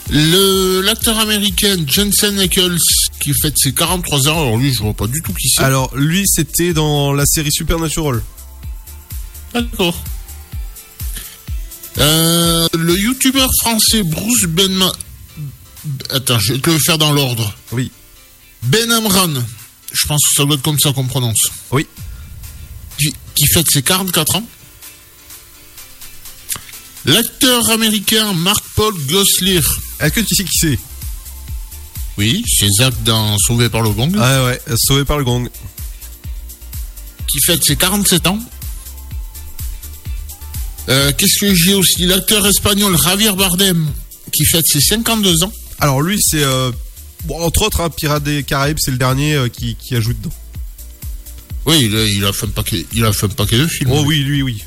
Le, l'acteur américain Jensen Ackles qui fête ses 43 ans. Alors lui, je vois pas du tout qui c'est. Alors, lui, c'était dans la série Supernatural. D'accord. Euh, le youtubeur français Bruce Benma... Attends, je vais te le faire dans l'ordre. Oui. Ben Amran. Je pense que ça doit être comme ça qu'on prononce. Oui. Qui, qui fête ses 44 ans. L'acteur américain Mark-Paul Gosselaar. Est-ce que tu sais qui c'est? Oui, c'est Zach dans Sauvé par le Gong. Ah ouais, sauvé par le gong. Qui fête ses 47 ans. Euh, Qu'est-ce que j'ai aussi? L'acteur espagnol Javier Bardem. Qui fête ses 52 ans. Alors lui, c'est euh, bon, entre autres, hein, Pirates des Caraïbes, c'est le dernier euh, qui, qui ajoute dedans. Oui, il a, il a fait un paquet, il a fait un paquet de films. Oh oui, lui, oui.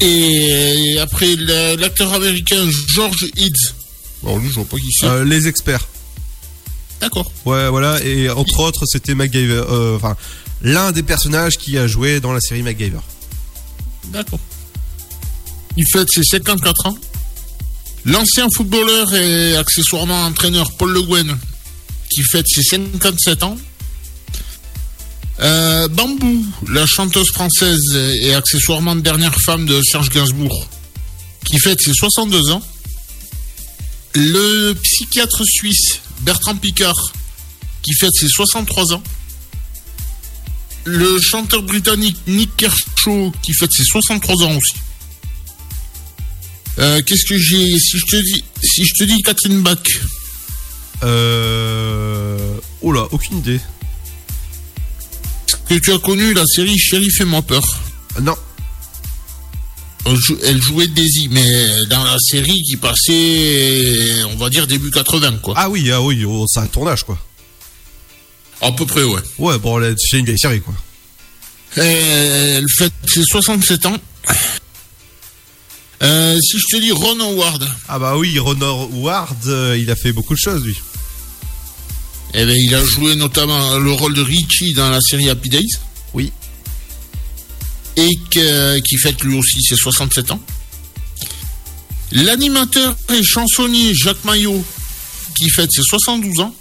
Et après, la- l'acteur américain George Eads. Alors lui, je vois pas qui c'est. Euh, les experts. D'accord. Ouais, voilà. Et entre autres, c'était MacGyver. euh, Enfin, l'un des personnages qui a joué dans la série MacGyver. D'accord. Il fête ses 54 ans. L'ancien footballeur et accessoirement entraîneur Paul Le Guen, qui fête ses 57 ans. Euh, Bambou, la chanteuse française et accessoirement dernière femme de Serge Gainsbourg, qui fête ses 62 ans. Le psychiatre suisse Bertrand Picard, qui fête ses 63 ans. Le chanteur britannique Nick Kershaw, qui fête ses 63 ans aussi. Euh, Qu'est-ce que j'ai Si je te dis, si je te dis Catherine Bach, Euh... Oh là, aucune idée. Que tu as connu la série Shérif et moi peur Non. Elle jou- Elle jouait Daisy, mais dans la série qui passait, on va dire début 80, quoi. Ah oui, ah oui, c'est un tournage quoi. À peu près, ouais. Ouais, bon, c'est une vieille série quoi. Elle fête ses 67 ans. Euh, si je te dis Ron Howard, Ah bah oui, Ron Ward, euh, il a fait beaucoup de choses lui. Eh ben, il a joué notamment le rôle de Richie dans la série Happy Days. Oui. Et que- qui fête lui aussi ses 67 ans. L'animateur et chansonnier Jacques Maillot, qui fête ses 72 ans.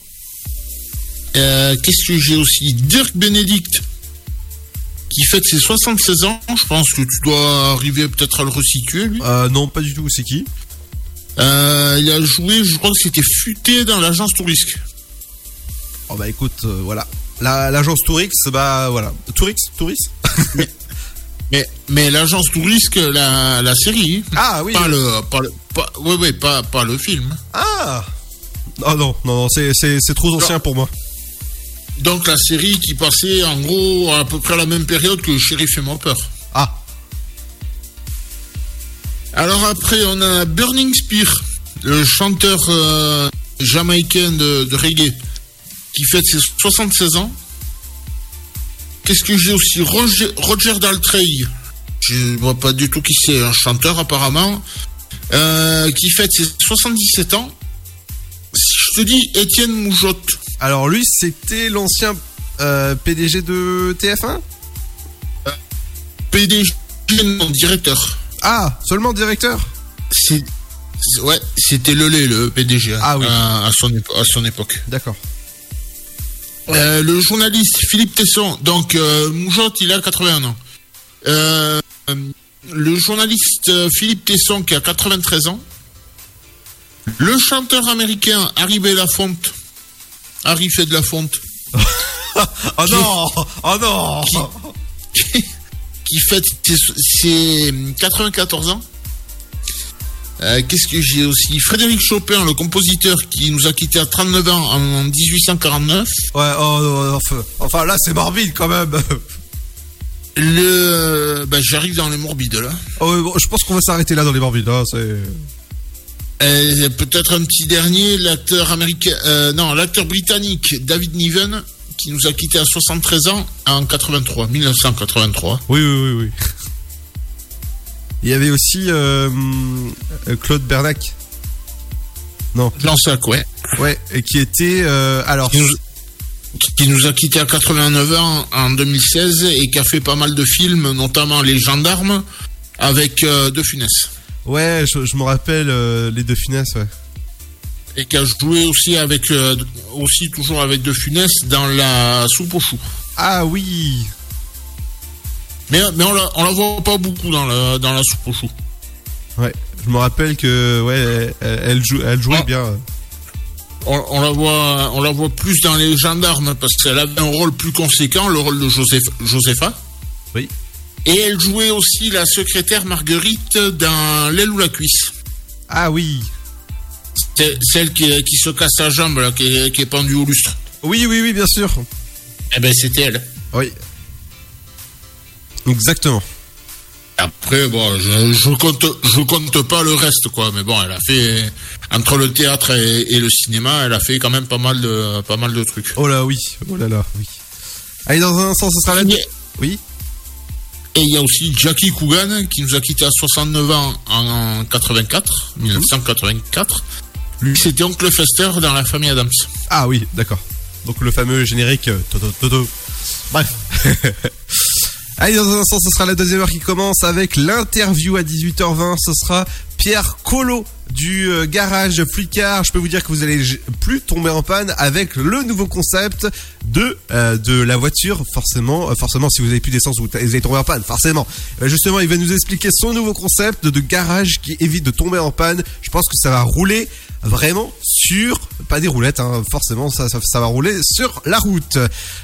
Euh, Qu'est-ce que j'ai aussi? Dirk Benedict, qui fête ses 76 ans. Je pense que tu dois arriver peut-être à le resituer, lui. Euh, non, pas du tout, c'est qui? Euh, il a joué, je crois que c'était Futé dans l'agence Tourisque. Oh bah écoute, euh, voilà. La- L'agence Tourix, bah voilà. Tourix Tourix Mais, mais l'agence Tourisque, la, la série. hein. Ah oui. Pas le, pas le, pas, le film. Ah Oh non, non, non, c'est- c'est c'est trop ancien pour moi. Donc la série qui passait en gros à peu près à la même période que Shérif fait moi peur. Ah. Alors après on a Burning Spear, le chanteur euh, jamaïcain de, de reggae, qui fête ses 76 ans. Qu'est-ce que j'ai aussi? Roger, Roger Daltrey, je vois pas du tout qui c'est, un chanteur apparemment, euh, qui fête ses 77 ans. Je te dis Étienne Moujotte, Alors lui, c'était l'ancien euh, PDG de TF1 PDG, non, directeur. Ah, seulement directeur? C'est ouais, c'était le lait, le PDG. Ah oui. À, à son, épo- à son époque. D'accord. Euh, le journaliste Philippe Tesson, donc euh, Moujotte, il a 81 ans. Euh, le journaliste euh, Philippe Tesson qui a 93 ans, le chanteur américain Harry Belafonte, Harry fait de la fonte, Oh non Oh non qui fête ses, ses 94 ans. Euh, Qu'est-ce que j'ai aussi Frédéric Chopin, le compositeur qui nous a quittés à 39 ans en 1849. Ouais, oh, non, enfin, enfin, là c'est morbide quand même. Le, bah, j'arrive dans les morbides là. Oh, bon, je pense qu'on va s'arrêter là dans les morbides. hein, c'est... Euh, Peut-être un petit dernier, l'acteur américain, euh, non, l'acteur britannique David Niven qui nous a quittés à 73 ans en 83, 1983. Oui, oui, oui, oui. Il y avait aussi euh, Claude Bernac. Non. Lansac, ouais. Ouais, et qui était euh, alors. Qui nous, qui nous a quittés à 89 ans en 2016 et qui a fait pas mal de films, notamment Les Gendarmes, avec euh, De Funès. Ouais, je, je me rappelle les deux finesses, ouais. Et qui a joué aussi avec, aussi toujours avec De Funès dans la soupe aux choux. Ah oui. Mais, mais on la, on la voit pas beaucoup dans la, dans la soupe aux choux. Ouais, je me rappelle que ouais, elle, elle, jou- elle jouait bien. On, on la voit, on la voit plus dans les gendarmes parce qu'elle avait un rôle plus conséquent, le rôle de Joseph, Josepha. Oui. Et elle jouait aussi la secrétaire Marguerite dans L'aile ou la cuisse. Ah oui. C'est celle qui, qui se casse la jambe, là, qui, est, qui est pendue au lustre. Oui, oui, oui, bien sûr. Eh ben, c'était elle. Oui. Exactement. Après, bon, je, je compte, je compte pas le reste, quoi. Mais bon, elle a fait entre le théâtre et, et le cinéma, elle a fait quand même pas mal de, pas mal de trucs. Oh là oui, oh là là, oui. Allez, dans un instant, ce sera la... Oui Et il y a aussi Jackie Coogan qui nous a quitté à 69 ans en 84, 1984. Lui, c'était Oncle Fester dans la famille Adams. Ah oui, d'accord. Donc le fameux générique euh, Toto Toto. Bref. Allez, dans un instant, ce sera la deuxième heure qui commence avec l'interview à 18h20. Ce sera Pierre Colo du euh, garage Flicard. Je peux vous dire que vous allez plus tomber en panne avec le nouveau concept de euh, de la voiture. Forcément, euh, forcément, si vous avez plus d'essence, vous, vous allez tomber en panne. Forcément. Euh, justement, il va nous expliquer son nouveau concept de garage qui évite de tomber en panne. Je pense que ça va rouler vraiment sur pas des roulettes hein, forcément ça, va rouler sur la route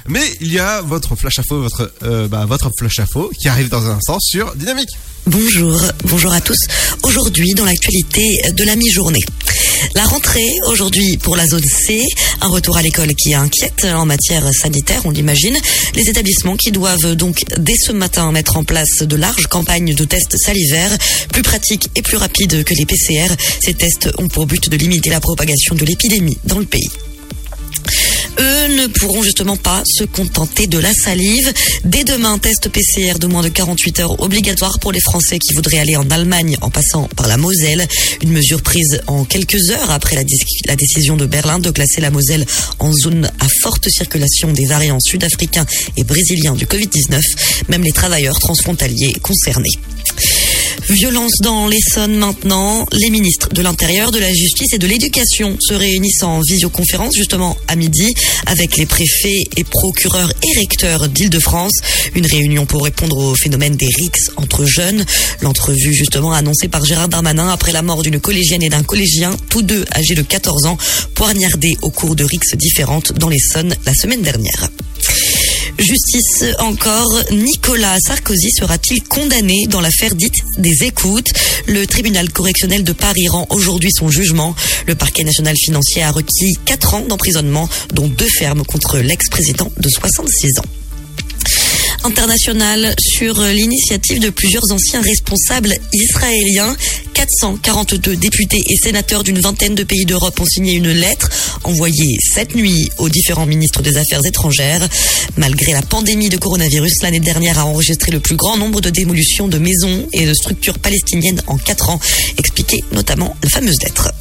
mais il y a votre flash info votre euh, bah, votre flash info qui arrive dans un instant sur Dynamique Bonjour, bonjour à tous. Aujourd'hui, dans l'actualité de la mi-journée. La rentrée, aujourd'hui, pour la zone C, un retour à l'école qui inquiète en matière sanitaire, on l'imagine. Les établissements qui doivent donc, dès ce matin, mettre en place de larges campagnes de tests salivaires, plus pratiques et plus rapides que les PCR. Ces tests ont pour but de limiter la propagation de l'épidémie dans le pays eux ne pourront justement pas se contenter de la salive. Dès demain, test PCR de moins de 48 heures obligatoire pour les Français qui voudraient aller en Allemagne en passant par la Moselle. Une mesure prise en quelques heures après la, la décision de Berlin de classer la Moselle en zone à forte circulation des variants sud-africains et brésiliens du Covid-19. Même les travailleurs transfrontaliers concernés. Violence dans l'Essonne maintenant. Les ministres de l'Intérieur, de la Justice et de l'Éducation se réunissent en visioconférence justement à midi avec les préfets et procureurs et recteurs d'Île-de-France. Une réunion pour répondre au phénomène des rixes entre jeunes. L'entrevue justement annoncée par Gérard Darmanin après la mort d'une collégienne et d'un collégien, tous deux âgés de 14 ans, poignardés au cours de rixes différentes dans l'Essonne la semaine dernière. Justice encore, Nicolas Sarkozy sera-t-il condamné dans l'affaire dite des écoutes? Le tribunal correctionnel de Paris rend aujourd'hui son jugement. Le parquet national financier a requis 4 ans d'emprisonnement, dont deux fermes contre l'ex-président de 66 ans international sur l'initiative de plusieurs anciens responsables israéliens. 442 députés et sénateurs d'une vingtaine de pays d'Europe ont signé une lettre envoyée cette nuit aux différents ministres des Affaires étrangères. Malgré la pandémie de coronavirus, l'année dernière a enregistré le plus grand nombre de démolitions de maisons et de structures palestiniennes en 4 ans, expliquait notamment la fameuse lettre.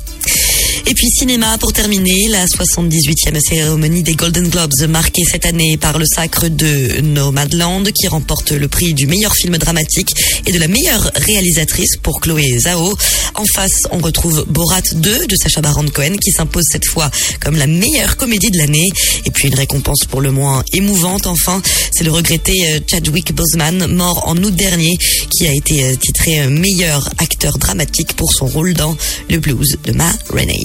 Et puis cinéma pour terminer, la 78e cérémonie des Golden Globes marquée cette année par le sacre de Nomadland qui remporte le prix du meilleur film dramatique et de la meilleure réalisatrice pour Chloé Zhao. En face, on retrouve Borat 2 de Sacha Baron Cohen qui s'impose cette fois comme la meilleure comédie de l'année. Et puis une récompense pour le moins émouvante enfin, c'est le regretté euh, Chadwick Boseman mort en août dernier aussi a été euh, titré euh, meilleur acteur dramatique pour son rôle dans Le Blues de Ma Rainey.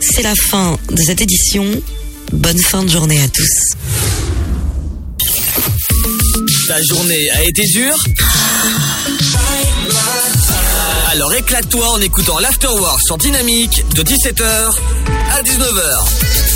C'est la fin de cette édition. Bonne fin de journée à tous. La journée a été dure? Alors éclate-toi en écoutant l'Afterwork sur Dynamique de 17h à 19h.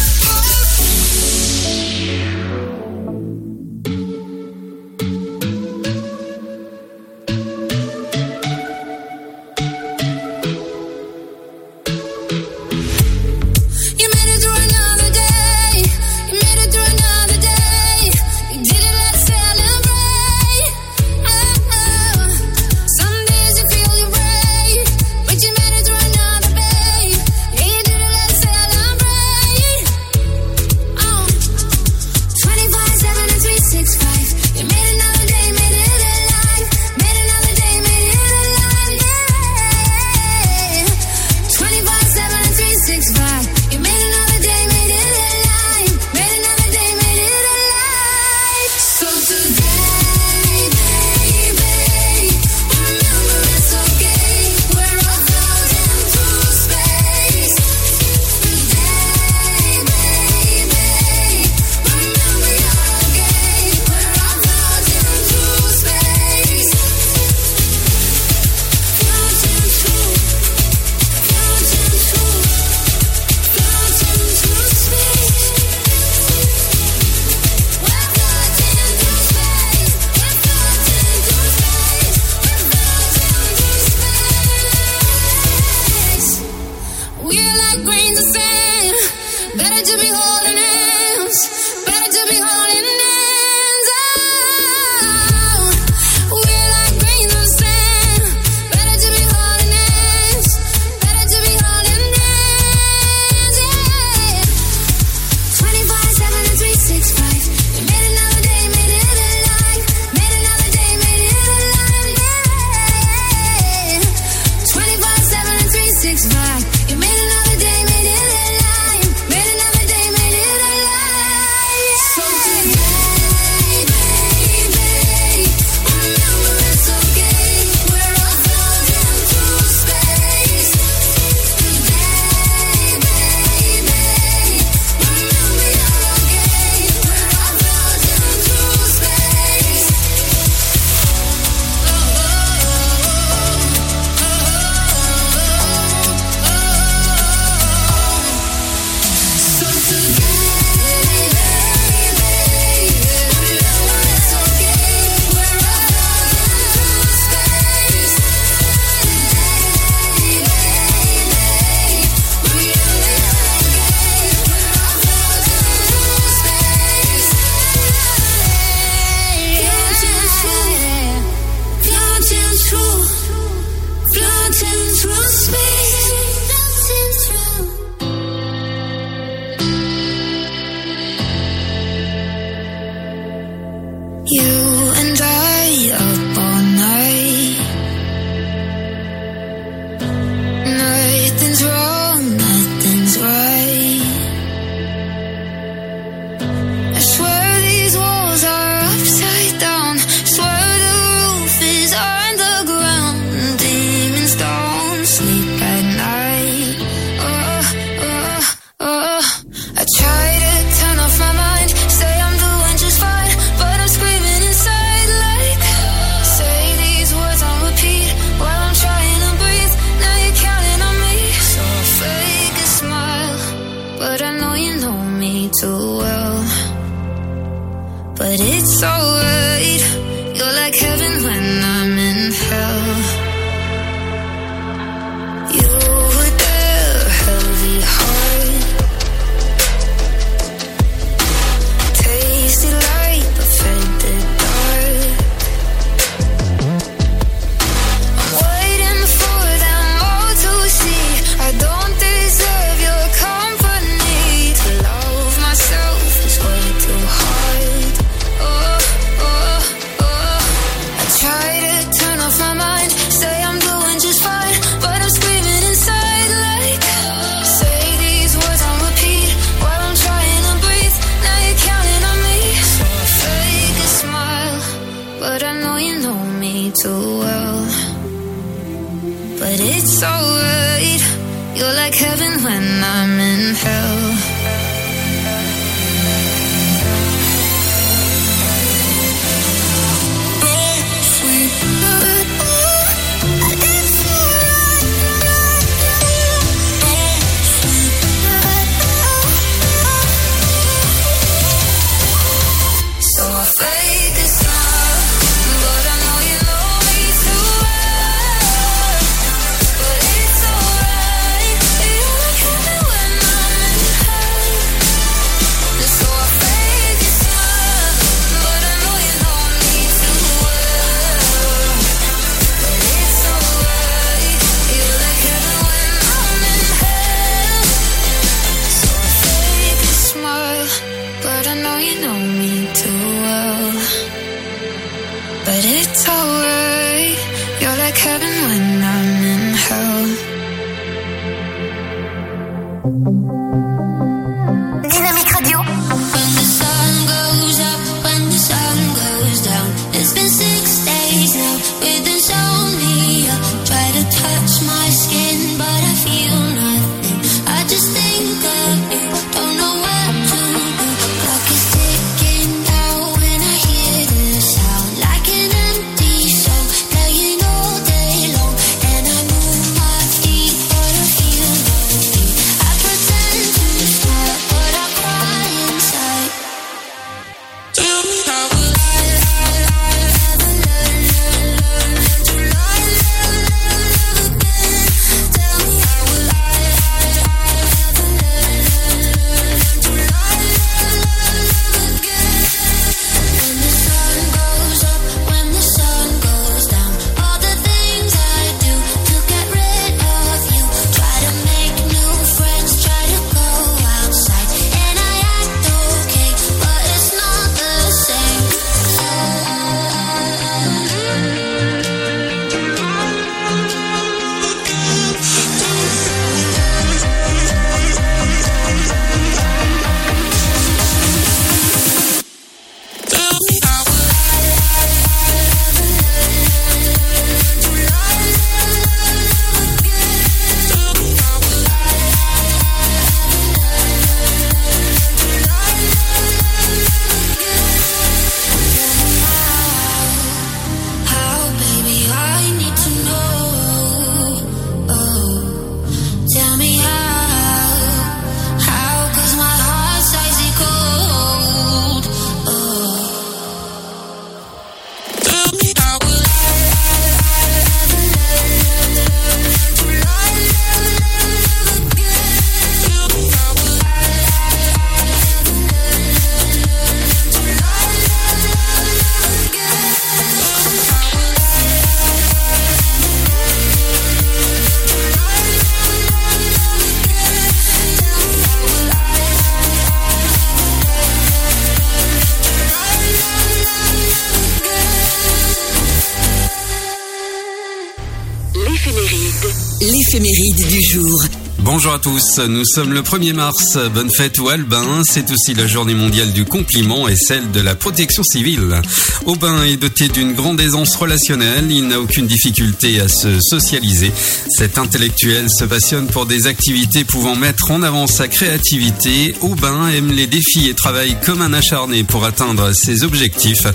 Bonjour à tous, nous sommes le 1er mars, bonne fête au Albin, c'est aussi la journée mondiale du compliment et celle de la protection civile. Aubin est doté d'une grande aisance relationnelle, il n'a aucune difficulté à se socialiser. Cet intellectuel se passionne pour des activités pouvant mettre en avant sa créativité. Aubin aime les défis et travaille comme un acharné pour atteindre ses objectifs.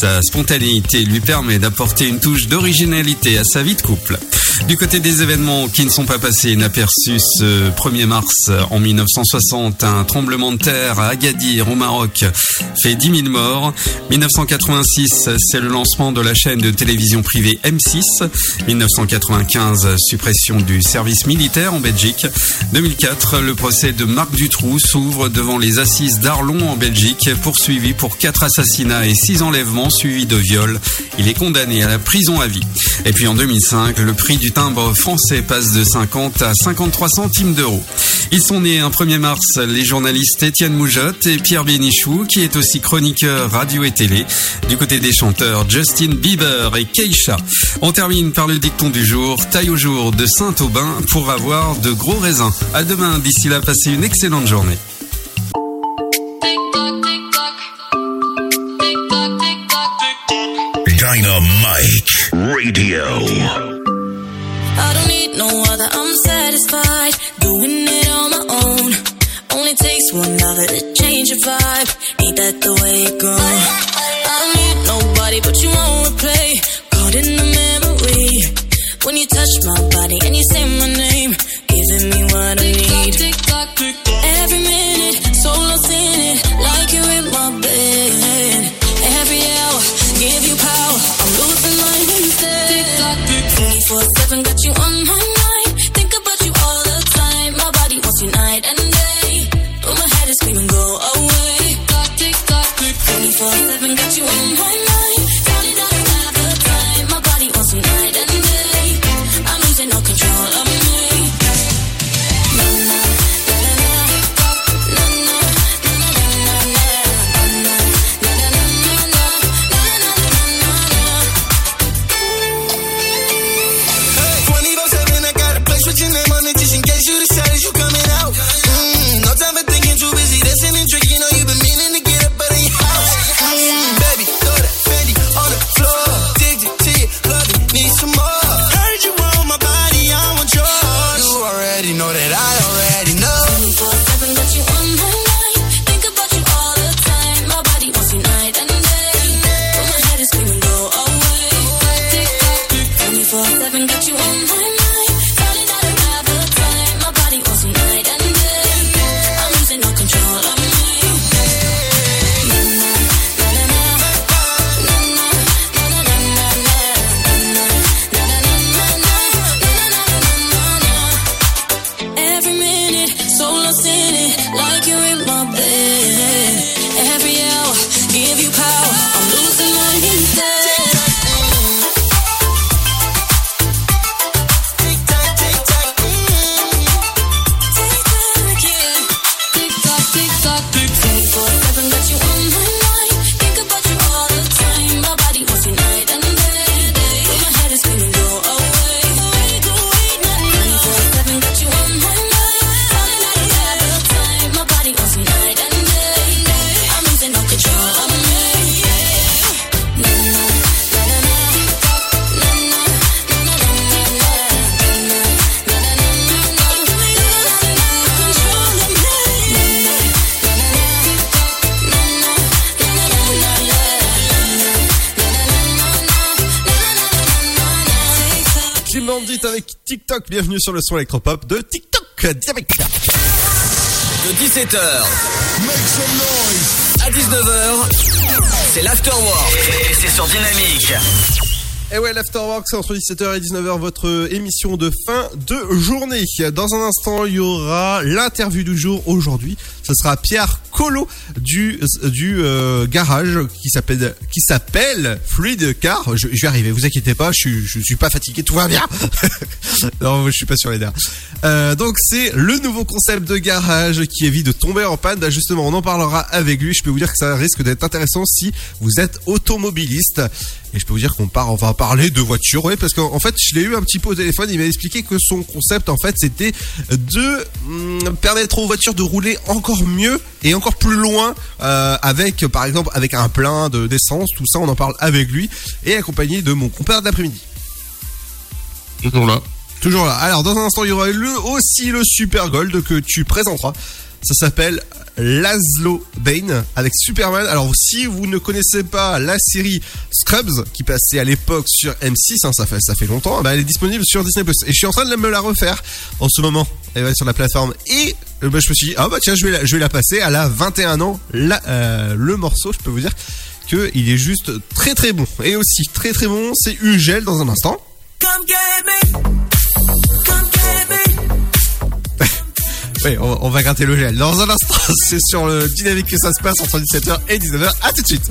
Sa spontanéité lui permet d'apporter une touche d'originalité à sa vie de couple. Du côté des événements qui ne sont pas passés inaperçus ce 1er mars en 1960, un tremblement de terre à Agadir au Maroc fait 10 000 morts. 1986, c'est le lancement de la chaîne de télévision privée M6. 1995, suppression du service militaire en Belgique. 2004, le procès de Marc Dutroux s'ouvre devant les assises d'Arlon en Belgique, poursuivi pour quatre assassinats et six enlèvements suivis de viols. Il est condamné à la prison à vie. Et puis en 2005, le prix du timbre français passe de 50 à 53 centimes d'euros. Ils sont nés un 1er mars les journalistes Étienne Moujotte et Pierre Bénichou, qui est aussi chroniqueur radio et télé. Du côté des chanteurs, Justin Bieber et Keisha. On termine par le dicton du jour, taille au jour de Saint-Aubin pour avoir de gros raisins. À demain, d'ici là, passez une excellente journée. Dynamite Radio. other, I'm satisfied. Doing it on my own. Only takes one other to change a vibe. Ain't that the way it goes? I don't need nobody, but you won't replay Caught in the memory. When you touch my body and you say my name, giving me what I need. Bienvenue sur le son électropop de TikTok. Dynamique. De 17h à 19h, c'est l'afterwork et c'est sur Dynamique. Et ouais, l'Afterwork, c'est entre 17h et 19h, votre émission de fin de journée. Dans un instant, il y aura l'interview du jour aujourd'hui. Ce sera Pierre Colo du, euh, garage qui s'appelle qui s'appelle Fluid Car. Je, vais arriver, vous inquiétez pas, je suis, pas fatigué, tout va bien. non, je suis pas sur les nerfs. Euh, donc c'est le nouveau concept de garage qui évite de tomber en panne. Bah, justement, on en parlera avec lui. Je peux vous dire que ça risque d'être intéressant si vous êtes automobiliste. Et je peux vous dire qu'on part, on va parler de voiture, ouais, parce qu'en fait, je l'ai eu un petit peu au téléphone. Il m'a expliqué que son concept, en fait, c'était de hum, permettre aux voitures de rouler encore mieux et encore plus loin euh, avec, par exemple, avec un plein de d'essence. Tout ça, on en parle avec lui et accompagné de mon compère d'après-midi. Toujours là. Toujours là. Alors, dans un instant, il y aura le, aussi le Super Gold que tu présenteras. Ça s'appelle Laszlo Bane avec Superman. Alors, si vous ne connaissez pas la série Scrubs qui passait à l'époque sur M6, hein, ça, fait, ça fait longtemps, bah, elle est disponible sur Disney+. Et je suis en train de me la refaire en ce moment. Elle va sur la plateforme. Et euh, bah, je me suis dit, ah bah tiens, je vais la, je vais la passer. Elle a 21 ans. La, euh, le morceau, je peux vous dire que il est juste très très bon. Et aussi très très bon, c'est Ugel dans un instant. Oui, on, on va gratter le gel. Dans un instant, c'est sur le dynamique que ça se passe entre 17h et 19h. À tout de suite.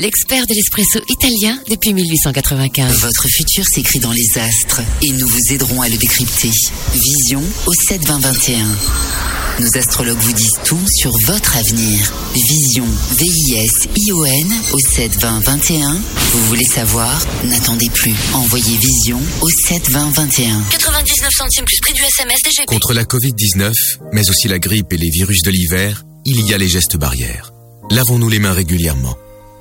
l'expert de l'espresso italien depuis 1895. Votre futur s'écrit dans les astres et nous vous aiderons à le décrypter. Vision au 72021. Nos astrologues vous disent tout sur votre avenir. Vision, V-I-S-I-O-N au 72021. Vous voulez savoir? N'attendez plus. Envoyez Vision au 72021. 99 centimes plus prix du SMS DGP. Contre la Covid-19, mais aussi la grippe et les virus de l'hiver, il y a les gestes barrières. Lavons-nous les mains régulièrement.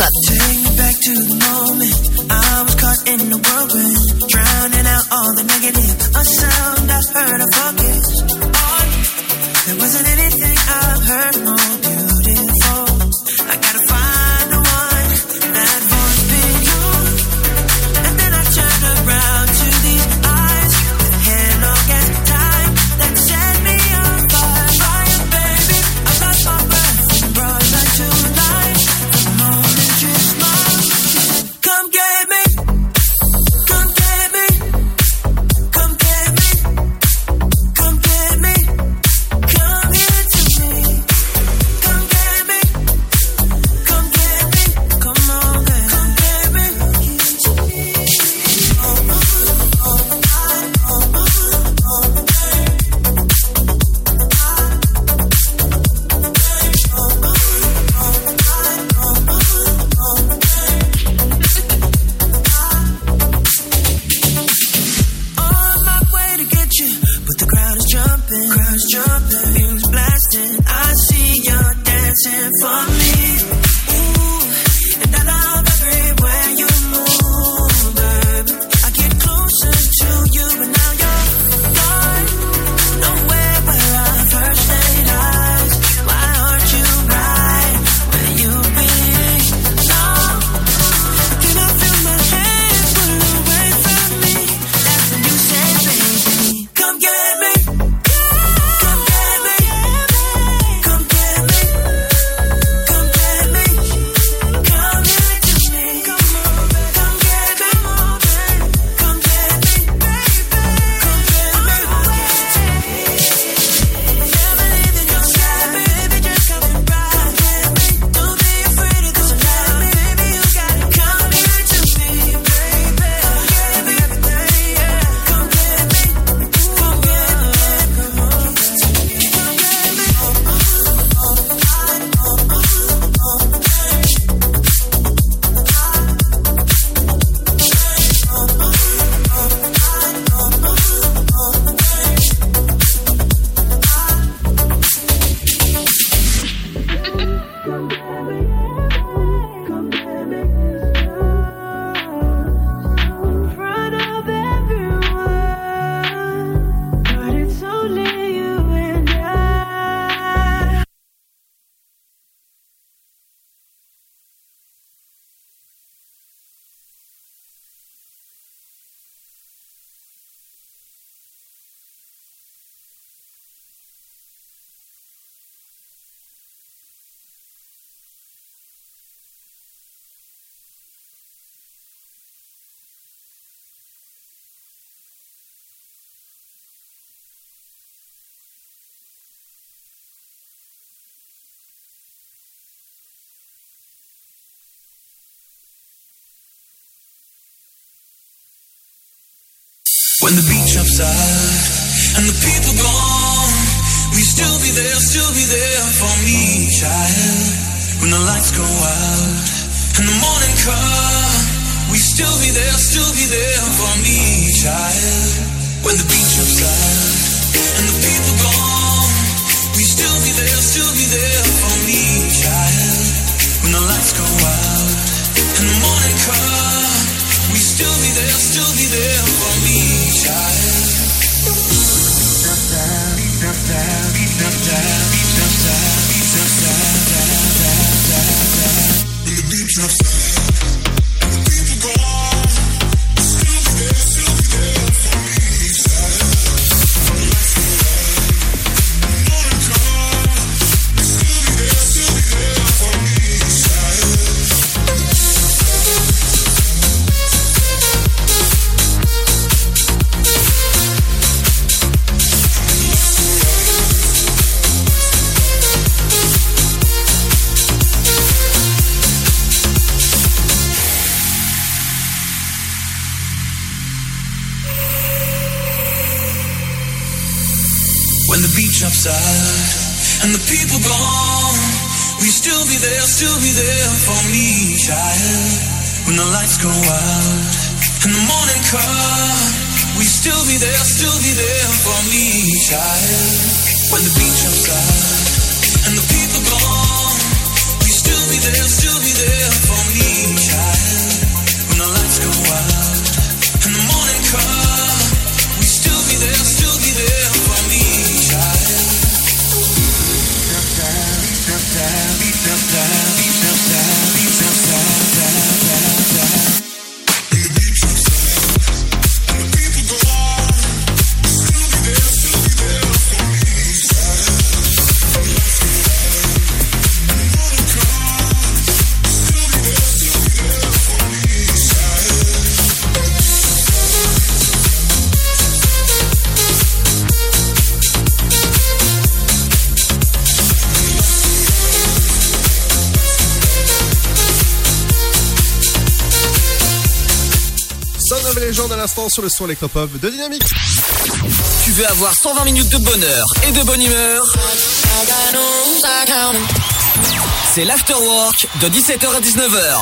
Électropop. Take me back to the moment I was caught in the whirlwind, drowning out all the negative. A sound I heard, I focused on. There wasn't anything I've heard more still be there for me, child. When the lights go out and the morning come, we still be there, still be there for me, child. When the beach upside and the people gone, we still be there, still be there for me, child. L'instant sur le son électropop de Dynamique. Tu veux avoir 120 minutes de bonheur et de bonne humeur? C'est l'afterwork de 17h à 19h.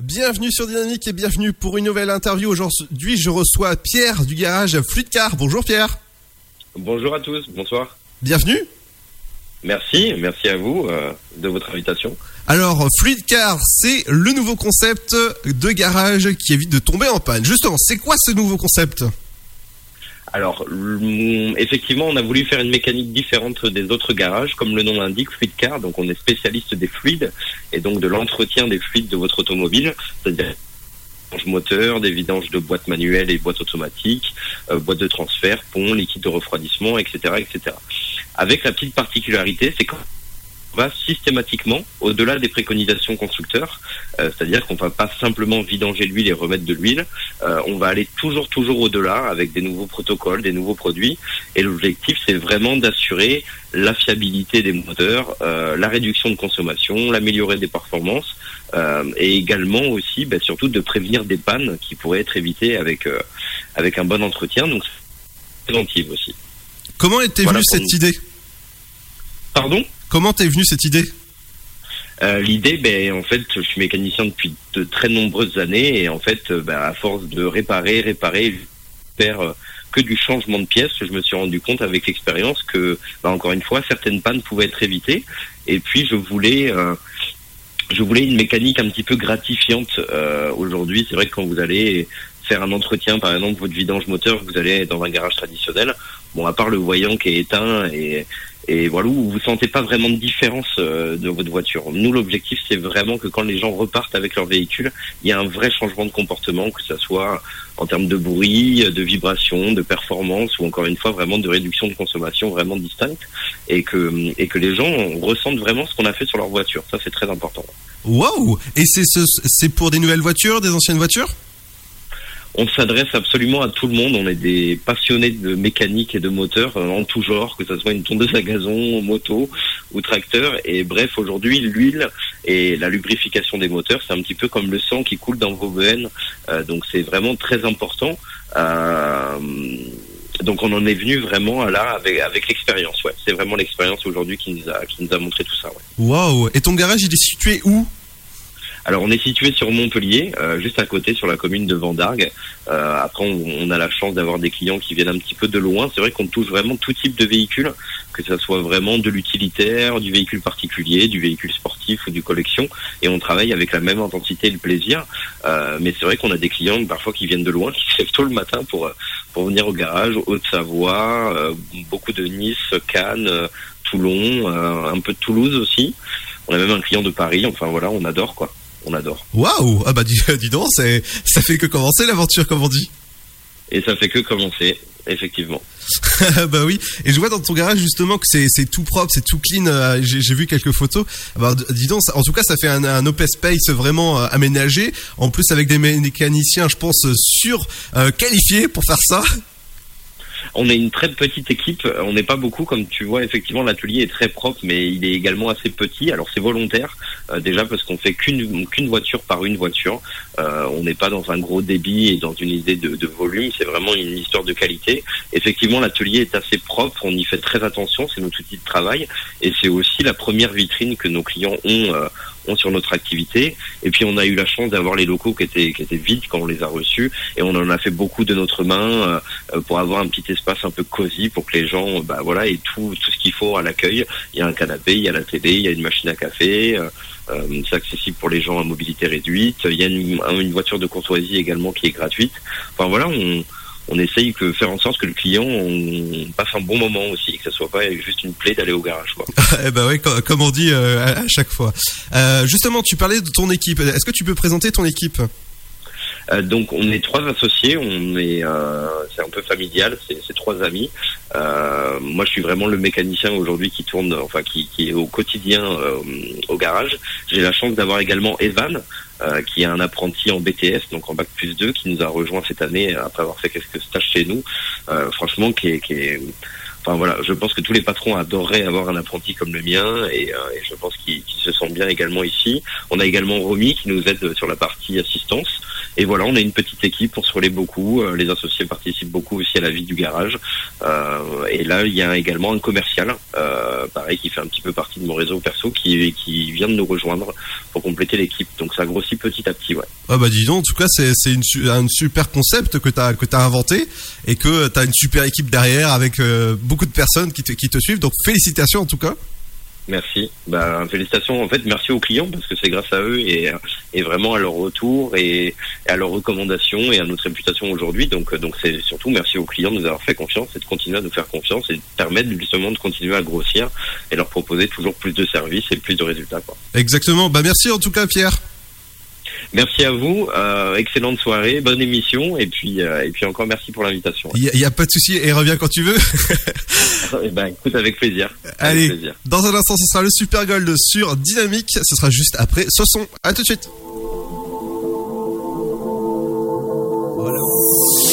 Bienvenue sur Dynamique et bienvenue pour une nouvelle interview. Aujourd'hui, je reçois Pierre du garage Fluidcar. Bonjour Pierre. Bonjour à tous, bonsoir. Bienvenue. Merci, merci à vous euh, de votre invitation. Alors, Fluidcar, c'est le nouveau concept de garage qui évite de tomber en panne. Justement, c'est quoi ce nouveau concept? Alors, l- effectivement, on a voulu faire une mécanique différente des autres garages, comme le nom l'indique, Fluid Car. Donc, on est spécialiste des fluides et donc de l'entretien des fluides de votre automobile, c'est-à-dire moteur, des vidanges de boîtes manuelles et boîtes automatiques, euh, boîtes de transfert, ponts, liquide de refroidissement, etc., etc. Avec la petite particularité, c'est qu'on va systématiquement au-delà des préconisations constructeurs, euh, c'est-à-dire qu'on va pas simplement vidanger l'huile et remettre de l'huile, euh, on va aller toujours toujours au-delà avec des nouveaux protocoles, des nouveaux produits, et l'objectif c'est vraiment d'assurer la fiabilité des moteurs, euh, la réduction de consommation, l'améliorer des performances, euh, et également aussi, bah, surtout de prévenir des pannes qui pourraient être évitées avec euh, avec un bon entretien, donc c'est préventive aussi. Comment était Voilà venue cette nous. idée? Pardon? Comment t'es venue cette idée? Euh, L'idée, ben, en fait, je suis mécanicien depuis de très nombreuses années et en fait, euh, ben, à force de réparer, réparer, faire euh, que du changement de pièces, je me suis rendu compte avec l'expérience que, ben, encore une fois, certaines pannes pouvaient être évitées. Et puis, je voulais, je voulais une mécanique un petit peu gratifiante. Aujourd'hui, c'est vrai que quand vous allez faire un entretien, par exemple, votre vidange moteur, vous allez dans un garage traditionnel. Bon, à part le voyant qui est éteint et et voilà, où vous sentez pas vraiment de différence euh, de votre voiture. Nous, l'objectif, c'est vraiment que quand les gens repartent avec leur véhicule, il y a un vrai changement de comportement, que ce soit en termes de bruit, de vibration, de performance, ou encore une fois, vraiment de réduction de consommation vraiment distincte, et que, et que les gens ressentent vraiment ce qu'on a fait sur leur voiture. Ça, c'est très important. Waouh Et c'est ce- c'est pour des nouvelles voitures, des anciennes voitures? On s'adresse absolument à tout le monde. On est des passionnés de mécanique et de moteur euh, en tout genre, que ce soit une tondeuse à gazon, moto ou tracteur. Et bref, aujourd'hui, l'huile et la lubrification des moteurs, c'est un petit peu comme le sang qui coule dans vos veines. Euh, donc c'est vraiment très important. Euh, donc on en est venu vraiment à là avec, avec l'expérience. Ouais, c'est vraiment l'expérience aujourd'hui qui nous a qui nous a montré tout ça. Ouais. Et ton garage, il est situé où? Alors on est situé sur Montpellier, euh, juste à côté sur la commune de Vendargue. Euh, après on, a la chance d'avoir des clients qui viennent un petit peu de loin. C'est vrai qu'on touche vraiment tout type de véhicule, que ce soit vraiment de l'utilitaire, du véhicule particulier, du véhicule sportif ou du collection. Et on travaille avec la même intensité et le plaisir. Euh, mais c'est vrai qu'on a des clients parfois qui viennent de loin, qui se lèvent tôt le matin pour pour venir au garage, Haute-Savoie, beaucoup de Nice, Cannes, Toulon, un peu de Toulouse aussi. On a même un client de Paris. Enfin voilà, on adore quoi. On adore. Waouh Ah bah dis, dis donc, ça fait que commencer l'aventure, comme on dit. Et ça fait que commencer, effectivement. bah oui. Et je vois dans ton garage justement que c'est, tout propre, c'est tout clean. euh, J'ai, vu quelques photos. Bah, d- dis donc, en tout cas, ça fait un, un open space vraiment euh, aménagé. En plus, avec des mécaniciens, je pense, euh, sur euh, qualifiés pour faire ça. On est une très petite équipe, on n'est pas beaucoup, comme tu vois, effectivement l'atelier est très propre, mais il est également assez petit. Alors c'est volontaire, euh, déjà parce qu'on fait qu'une qu'une voiture par une voiture. Euh, on n'est pas dans un gros débit et dans une idée de, de volume, c'est vraiment une histoire de qualité. Effectivement, l'atelier est assez propre, on y fait très attention, c'est notre outil de travail, et c'est aussi la première vitrine que nos clients ont. euh, sur notre activité. Et puis on a eu la chance d'avoir les locaux qui étaient qui étaient vides quand on les a reçus. Et on en a fait beaucoup de notre main euh, euh, pour avoir un petit espace un peu cosy pour que les gens bah voilà aient tout tout ce qu'il faut à l'accueil. Il y a un canapé il y a la télé il y a une machine à café euh, euh, c'est accessible pour les gens à mobilité réduite. Il y a une, une voiture de courtoisie également qui est gratuite. Enfin voilà on on essaye de faire en sorte que le client on passe un bon moment aussi, que ce soit pas juste une plaie d'aller au garage. Quoi. eh ben oui, co- comme on dit euh, à, à chaque fois. Euh, justement, tu parlais de ton équipe. Est-ce que tu peux présenter ton équipe? Euh, donc on est trois associés, on est c'est un peu familial, c'est trois amis. Moi je suis vraiment le mécanicien aujourd'hui qui tourne, enfin qui, qui est au quotidien au garage. J'ai la chance d'avoir également Evan, euh, qui est un apprenti en BTS, donc en bac plus 2, qui nous a rejoint cette année après avoir fait quelques stages chez nous. Euh, franchement qui qui est Voilà, je pense que tous les patrons adoreraient avoir un apprenti comme le mien et, euh, je pense qu'il qu'il se sent bien également ici. On a également Romy qui nous aide sur la partie assistance. Et voilà, on a une petite équipe, on se relaie beaucoup. euh, les associés participent beaucoup aussi à la vie du garage. Euh, et là, il y a également un commercial, pareil, qui fait un petit peu partie de mon réseau perso, qui, vient de nous rejoindre pour compléter l'équipe. Donc ça grossit petit à petit, ouais. Ah bah dis donc, en tout cas c'est un super concept que t'as que t'as inventé et que t'as une super équipe derrière avec euh, beaucoup de personnes qui te, qui te suivent. Donc félicitations en tout cas. Merci. Bah, félicitations. En fait, merci aux clients parce que c'est grâce à eux et, et vraiment à leur retour et, à leurs recommandations et à notre réputation aujourd'hui. Donc, donc c'est surtout merci aux clients de nous avoir fait confiance et de continuer à nous faire confiance et de permettre justement de continuer à grossir et leur proposer toujours plus de services et plus de résultats. Quoi. Exactement. Bah merci en tout cas Pierre. Merci à vous. Euh, excellente soirée, bonne émission et puis euh, et puis encore merci pour l'invitation. Il y, a- pas de souci et reviens quand tu veux. Eh ben, écoute avec plaisir. Avec Allez, plaisir. dans un instant ce sera le Super Gold sur Dynamique. Ce sera juste après ce son. À tout de suite. Danse,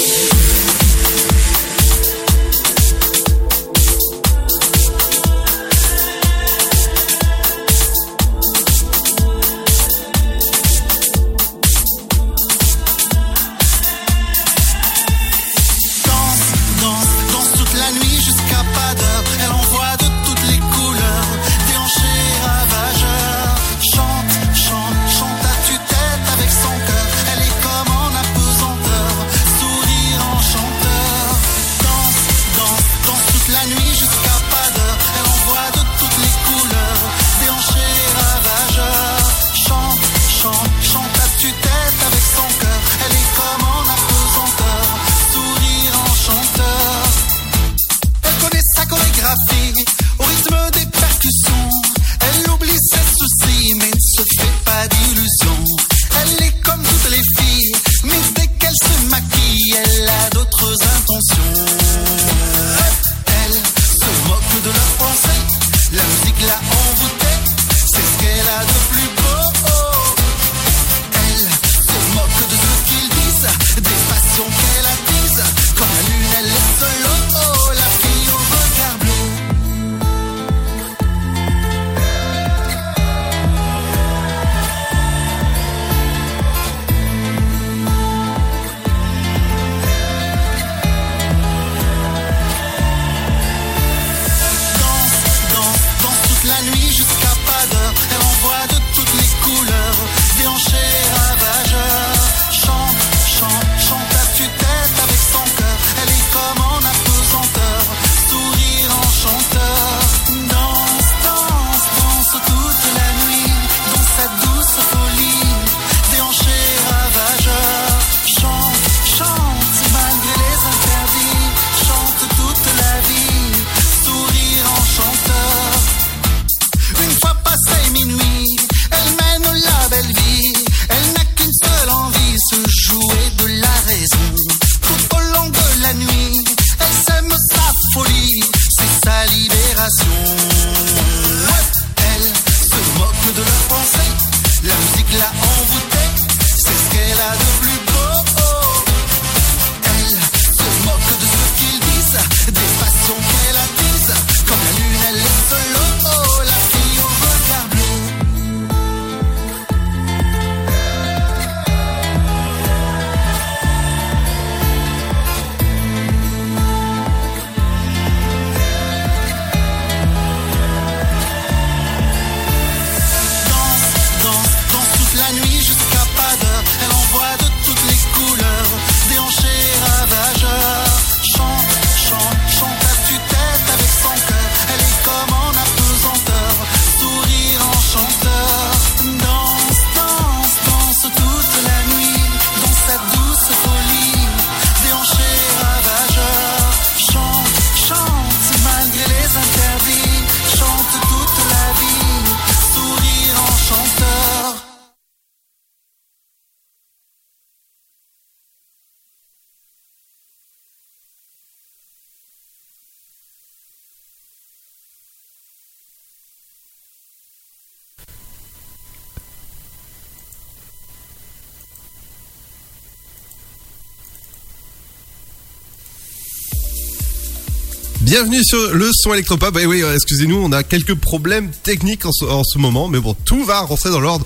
sur le son électropop. Et oui, euh, excusez-nous, on a quelques problèmes techniques en ce, en ce moment, mais bon, tout va rentrer dans l'ordre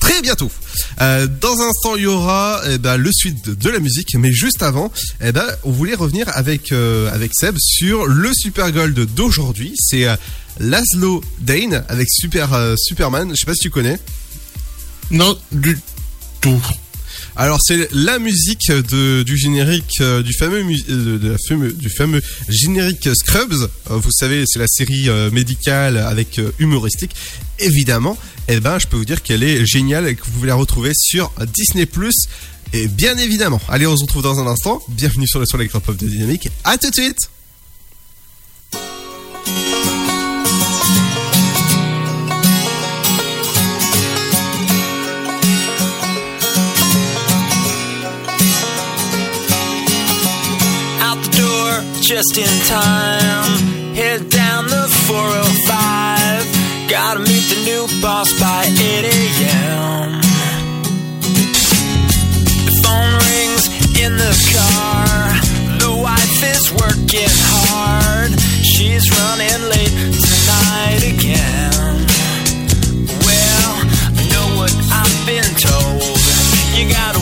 très bientôt. Euh, dans un instant, il y aura eh ben, le suite de, la musique, mais juste avant, eh ben, on voulait revenir avec euh, avec Seb sur le Super Gold d'aujourd'hui. C'est Laszlo Dane avec Super Superman. Je sais pas si tu connais. Non, du tout. Alors c'est la musique de, du générique euh, du fameux euh, du fameux générique Scrubs. Euh, Vous savez, c'est la série médicale avec humoristique. Évidemment, eh ben je peux vous dire qu'elle est géniale et que vous pouvez la retrouver sur Disney Et bien évidemment. Allez, on se retrouve dans un instant. Bienvenue sur le son électropop de Dynamique. À tout de suite. Just in time. Head down the 405. Gotta meet the new boss by 8 a.m. The phone rings in the car. The wife is working hard. She's running late tonight again. Well, I know what I've been told. You gotta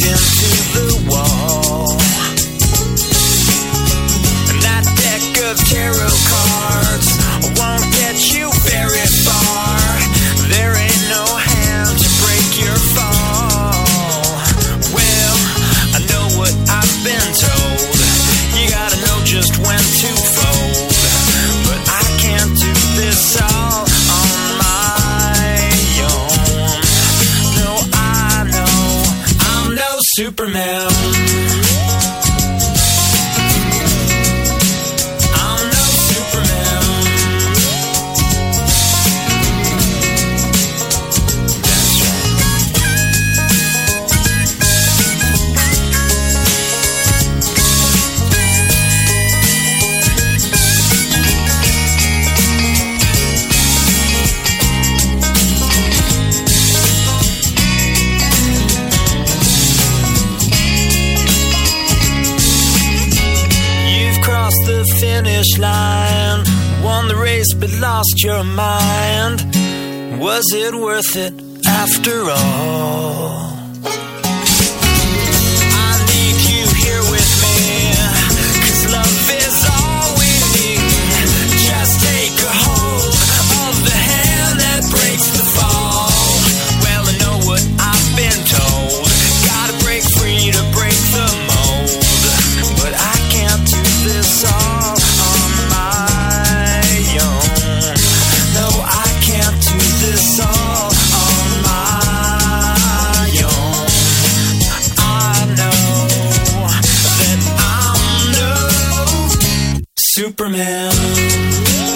Superman. But lost your mind. Was it worth it after all? Superman.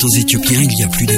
Aux éthiopiens il y a plus d'un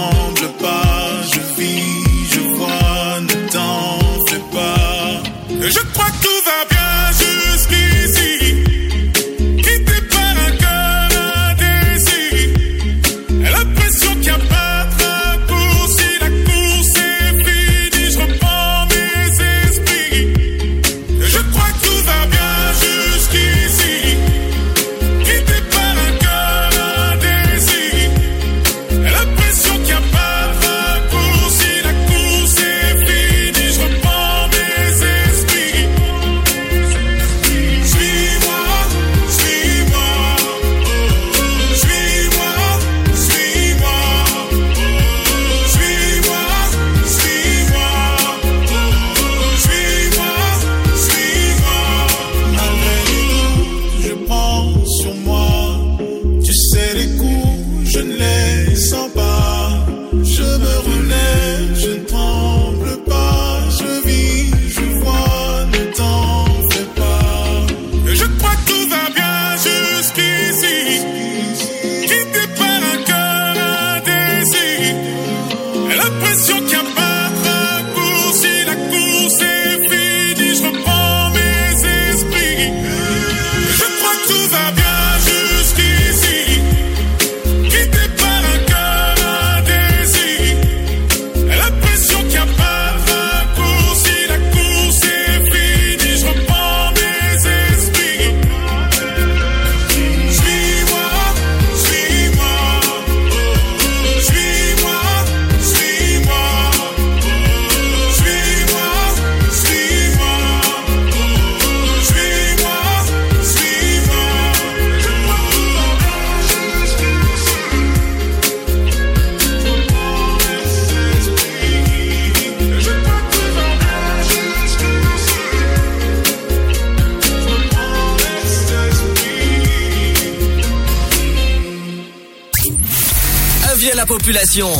population.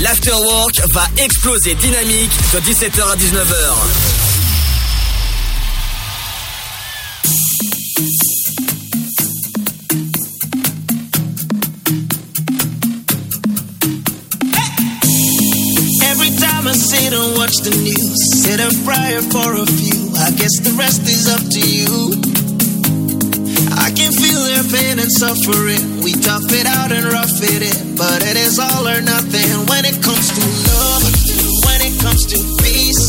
L'afterwork va exploser dynamique de 17h à 19h. Every time I sit and watch the news, set a fire for a few. I guess the rest is up to you. I can feel their pain and suffering. Tough it out and rough it in, but it is all or nothing when it comes to love. When it comes to peace,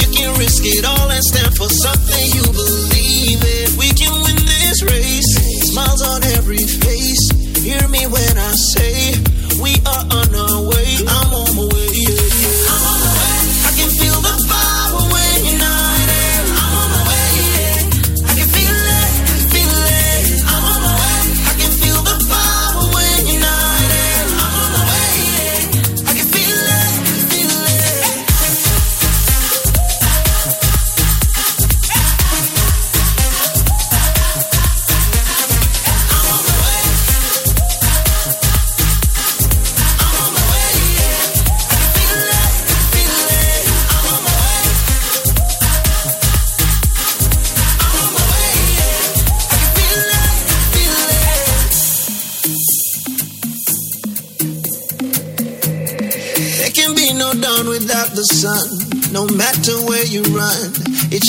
you can risk it all and stand for something you believe in. We can win this race. Smiles on every face. Hear me when I say we are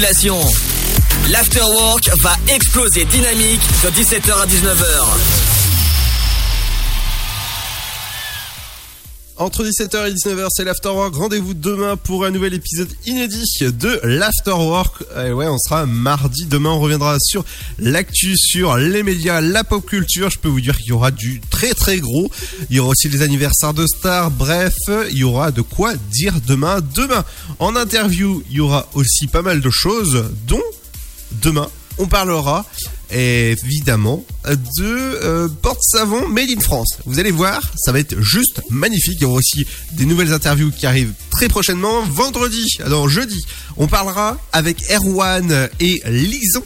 Population. L'afterwork va exploser dynamique de 17h à 19h. Entre 17h et 19h, c'est l'Afterwork. Rendez-vous demain pour un nouvel épisode inédit de l'Afterwork. Et ouais, on sera mardi. Demain, on reviendra sur l'actu, sur les médias, la pop culture. Je peux vous dire qu'il y aura du très très gros. Il y aura aussi les anniversaires de stars. Bref, il y aura de quoi dire demain. Demain, en interview, il y aura aussi pas mal de choses, dont demain, on parlera évidemment de euh, porte-savon made in France. Vous allez voir, ça va être juste magnifique. Il y aura aussi des nouvelles interviews qui arrivent très prochainement. Vendredi, alors jeudi, on parlera avec Erwan et Lison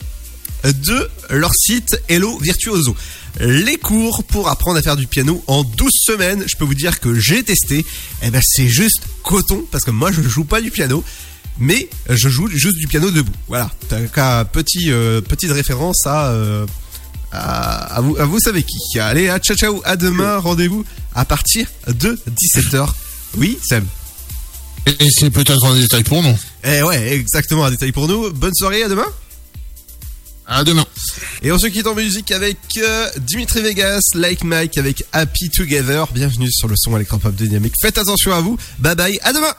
de leur site Hello Virtuoso. Les cours pour apprendre à faire du piano en 12 semaines. Je peux vous dire que j'ai testé. Eh ben, c'est juste coton parce que moi, je joue pas du piano mais je joue juste du piano debout. Voilà, petit euh, petite référence à, euh, à, à vous à vous savez qui. Allez, à ciao ciao, à demain, rendez-vous à partir de 17h. Oui, Sam. Et c'est peut-être un détail pour nous. Eh ouais, exactement un détail pour nous. Bonne soirée, à demain. À demain. Et on se quitte en musique avec euh, Dimitri Vegas, Like Mike avec Happy Together. Bienvenue sur le son électropop dynamique. Faites attention à vous. Bye bye, à demain.